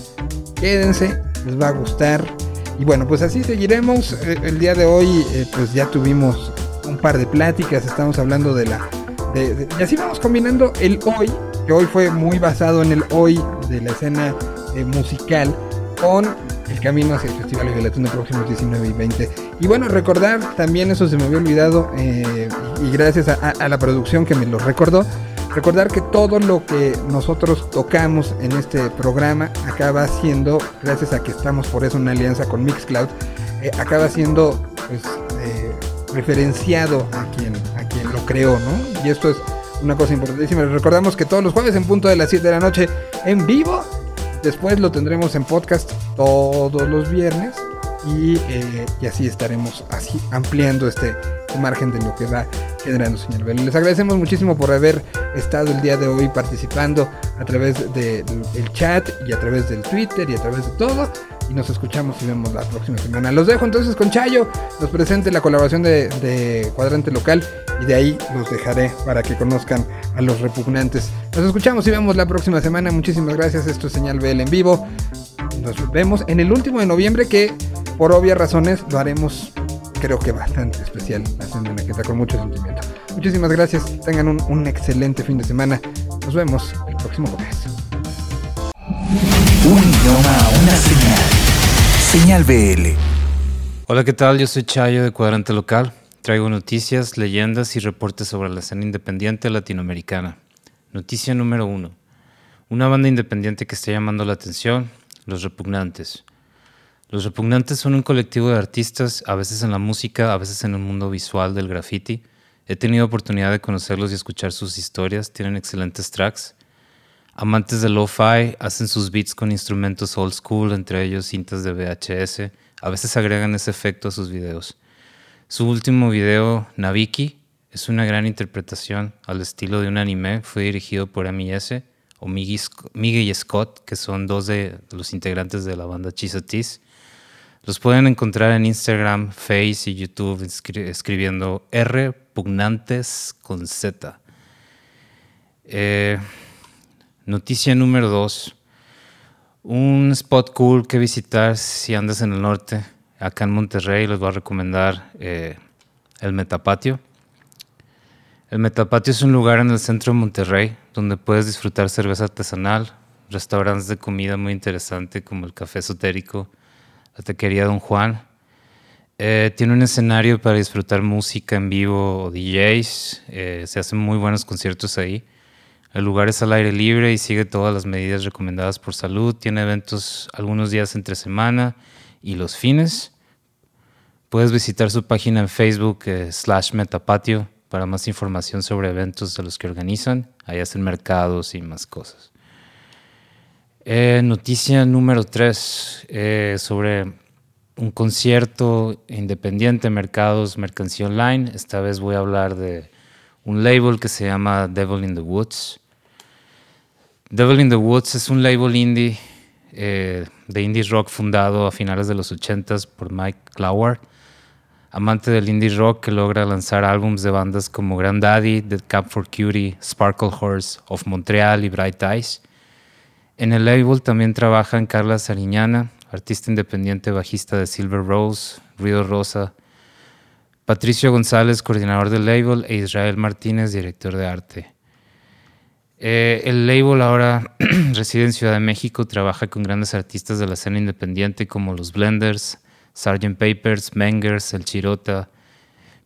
Quédense, les va a gustar. Y bueno, pues así seguiremos. Eh, El día de hoy, eh, pues ya tuvimos un par de pláticas. Estamos hablando de la. y así vamos combinando el hoy, que hoy fue muy basado en el hoy de la escena musical, con el camino hacia el Festival de Latino próximos 19 y 20. Y bueno, recordar también, eso se me había olvidado, eh, y gracias a, la producción que me lo recordó, recordar que todo lo que nosotros tocamos en este programa acaba siendo, gracias a que estamos por eso en una alianza con Mixcloud, eh, acaba siendo pues, eh, referenciado a quien, a quien lo creó, ¿no? Y esto es una cosa importantísima. Recordamos que todos los jueves en punto de las 7 de la noche en vivo Después lo tendremos en podcast todos los viernes y, eh, y así estaremos así ampliando este margen de lo que va generando señal Bell. Les agradecemos muchísimo por haber estado el día de hoy participando a través del el chat y a través del Twitter y a través de todo. Y nos escuchamos y vemos la próxima semana. Los dejo entonces con Chayo, nos presente la colaboración de, de Cuadrante Local y de ahí los dejaré para que conozcan a los repugnantes. Nos escuchamos y vemos la próxima semana. Muchísimas gracias. Esto es Señal BL en vivo. Nos vemos en el último de noviembre que por obvias razones lo haremos creo que bastante especial la semana que está con mucho sentimiento. Muchísimas gracias. Tengan un, un excelente fin de semana. Nos vemos el próximo jueves. Un idioma, una señal. Señal BL. Hola, ¿qué tal? Yo soy Chayo de Cuadrante Local. Traigo noticias, leyendas y reportes sobre la escena independiente latinoamericana. Noticia número uno. Una banda independiente que está llamando la atención, Los Repugnantes. Los Repugnantes son un colectivo de artistas, a veces en la música, a veces en el mundo visual del graffiti. He tenido oportunidad de conocerlos y escuchar sus historias, tienen excelentes tracks. Amantes de lo-fi hacen sus beats con instrumentos old school, entre ellos cintas de VHS. A veces agregan ese efecto a sus videos. Su último video, Nabiki, es una gran interpretación al estilo de un anime. Fue dirigido por M.I.S. o Miggy y Scott, que son dos de los integrantes de la banda Chisatis. Los pueden encontrar en Instagram, Face y YouTube escri- escribiendo R Pugnantes con Z. Eh, noticia número 2. Un spot cool que visitar si andas en el norte. Acá en Monterrey les voy a recomendar eh, el Metapatio. El Metapatio es un lugar en el centro de Monterrey donde puedes disfrutar cerveza artesanal, restaurantes de comida muy interesante como el Café Esotérico, la Taquería Don Juan. Eh, tiene un escenario para disfrutar música en vivo o DJs. eh, se hacen muy buenos conciertos ahí. El lugar es al aire libre y sigue todas las medidas recomendadas por salud. Tiene eventos algunos días entre semana y los fines. Puedes visitar su página en Facebook eh, slash Metapatio para más información sobre eventos de los que organizan. Ahí hacen mercados y más cosas. Eh, noticia número 3 sobre un concierto independiente, mercados, mercancía online. Esta vez voy a hablar de un label que se llama Devil in the Woods. Devil in the Woods es un label indie eh, de indie rock fundado a finales de los 80s por Mike Cloward, amante del indie rock que logra lanzar álbumes de bandas como Grandaddy, Dead Camp for Cutie, Sparkle Horse, Of Montreal y Bright Eyes. En el label también trabajan Carla Sariñana, artista independiente bajista de Silver Rose, Ruido Rosa, Patricio González, coordinador del label, e Israel Martínez, director de arte. Eh, el label ahora reside en Ciudad de México, trabaja con grandes artistas de la escena independiente como los Blenders, Sgt. Papers, Mengers, El Chirota,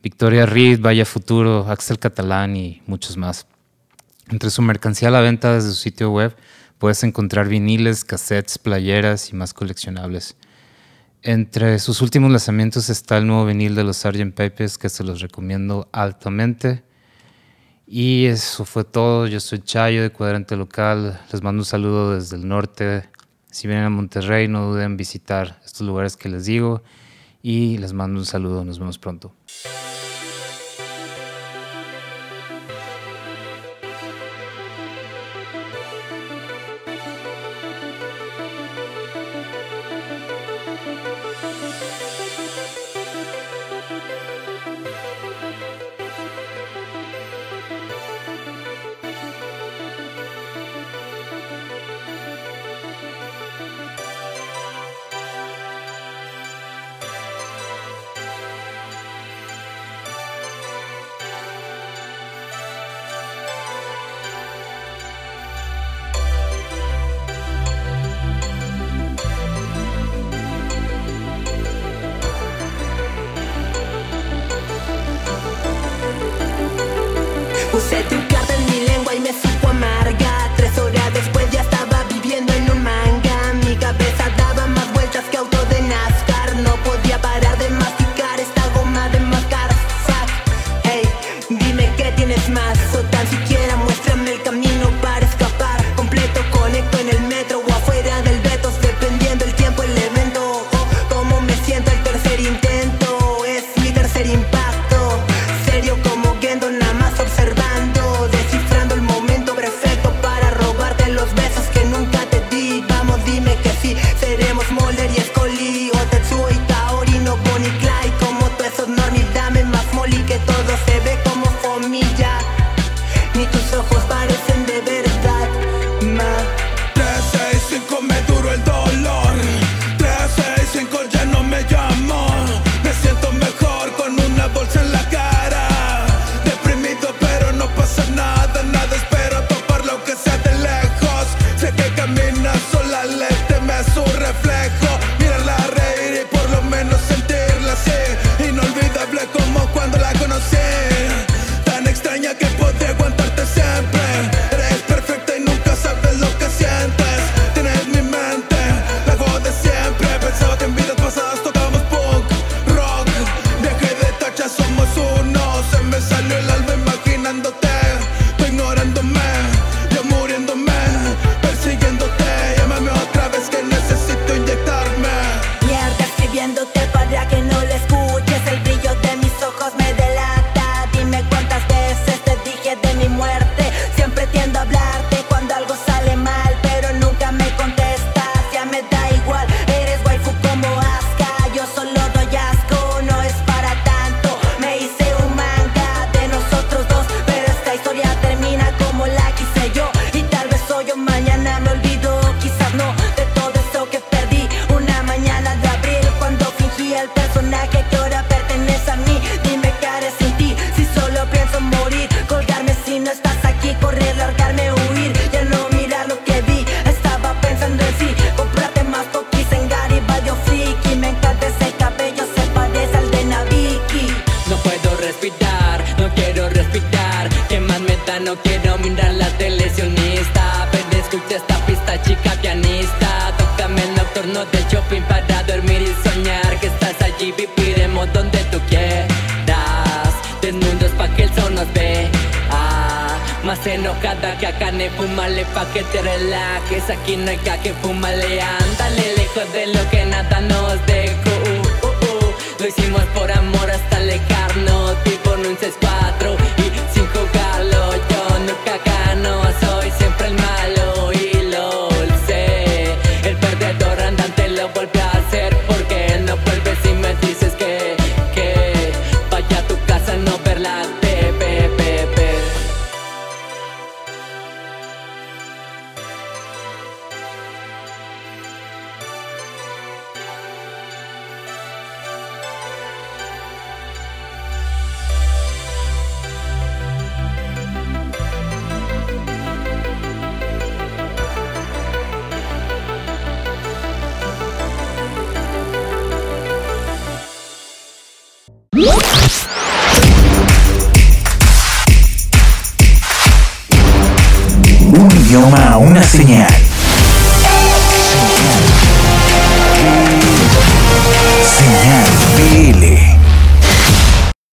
Victoria Reed, Vaya Futuro, Axel Catalán y muchos más. Entre su mercancía a la venta desde su sitio web puedes encontrar viniles, cassettes, playeras y más coleccionables. Entre sus últimos lanzamientos está el nuevo vinil de los Sgt. Papers que se los recomiendo altamente. Y eso fue todo. Yo soy Chayo de Cuadrante Local. Les mando un saludo desde el norte. Si vienen a Monterrey, no duden en visitar estos lugares que les digo. Y les mando un saludo. Nos vemos pronto.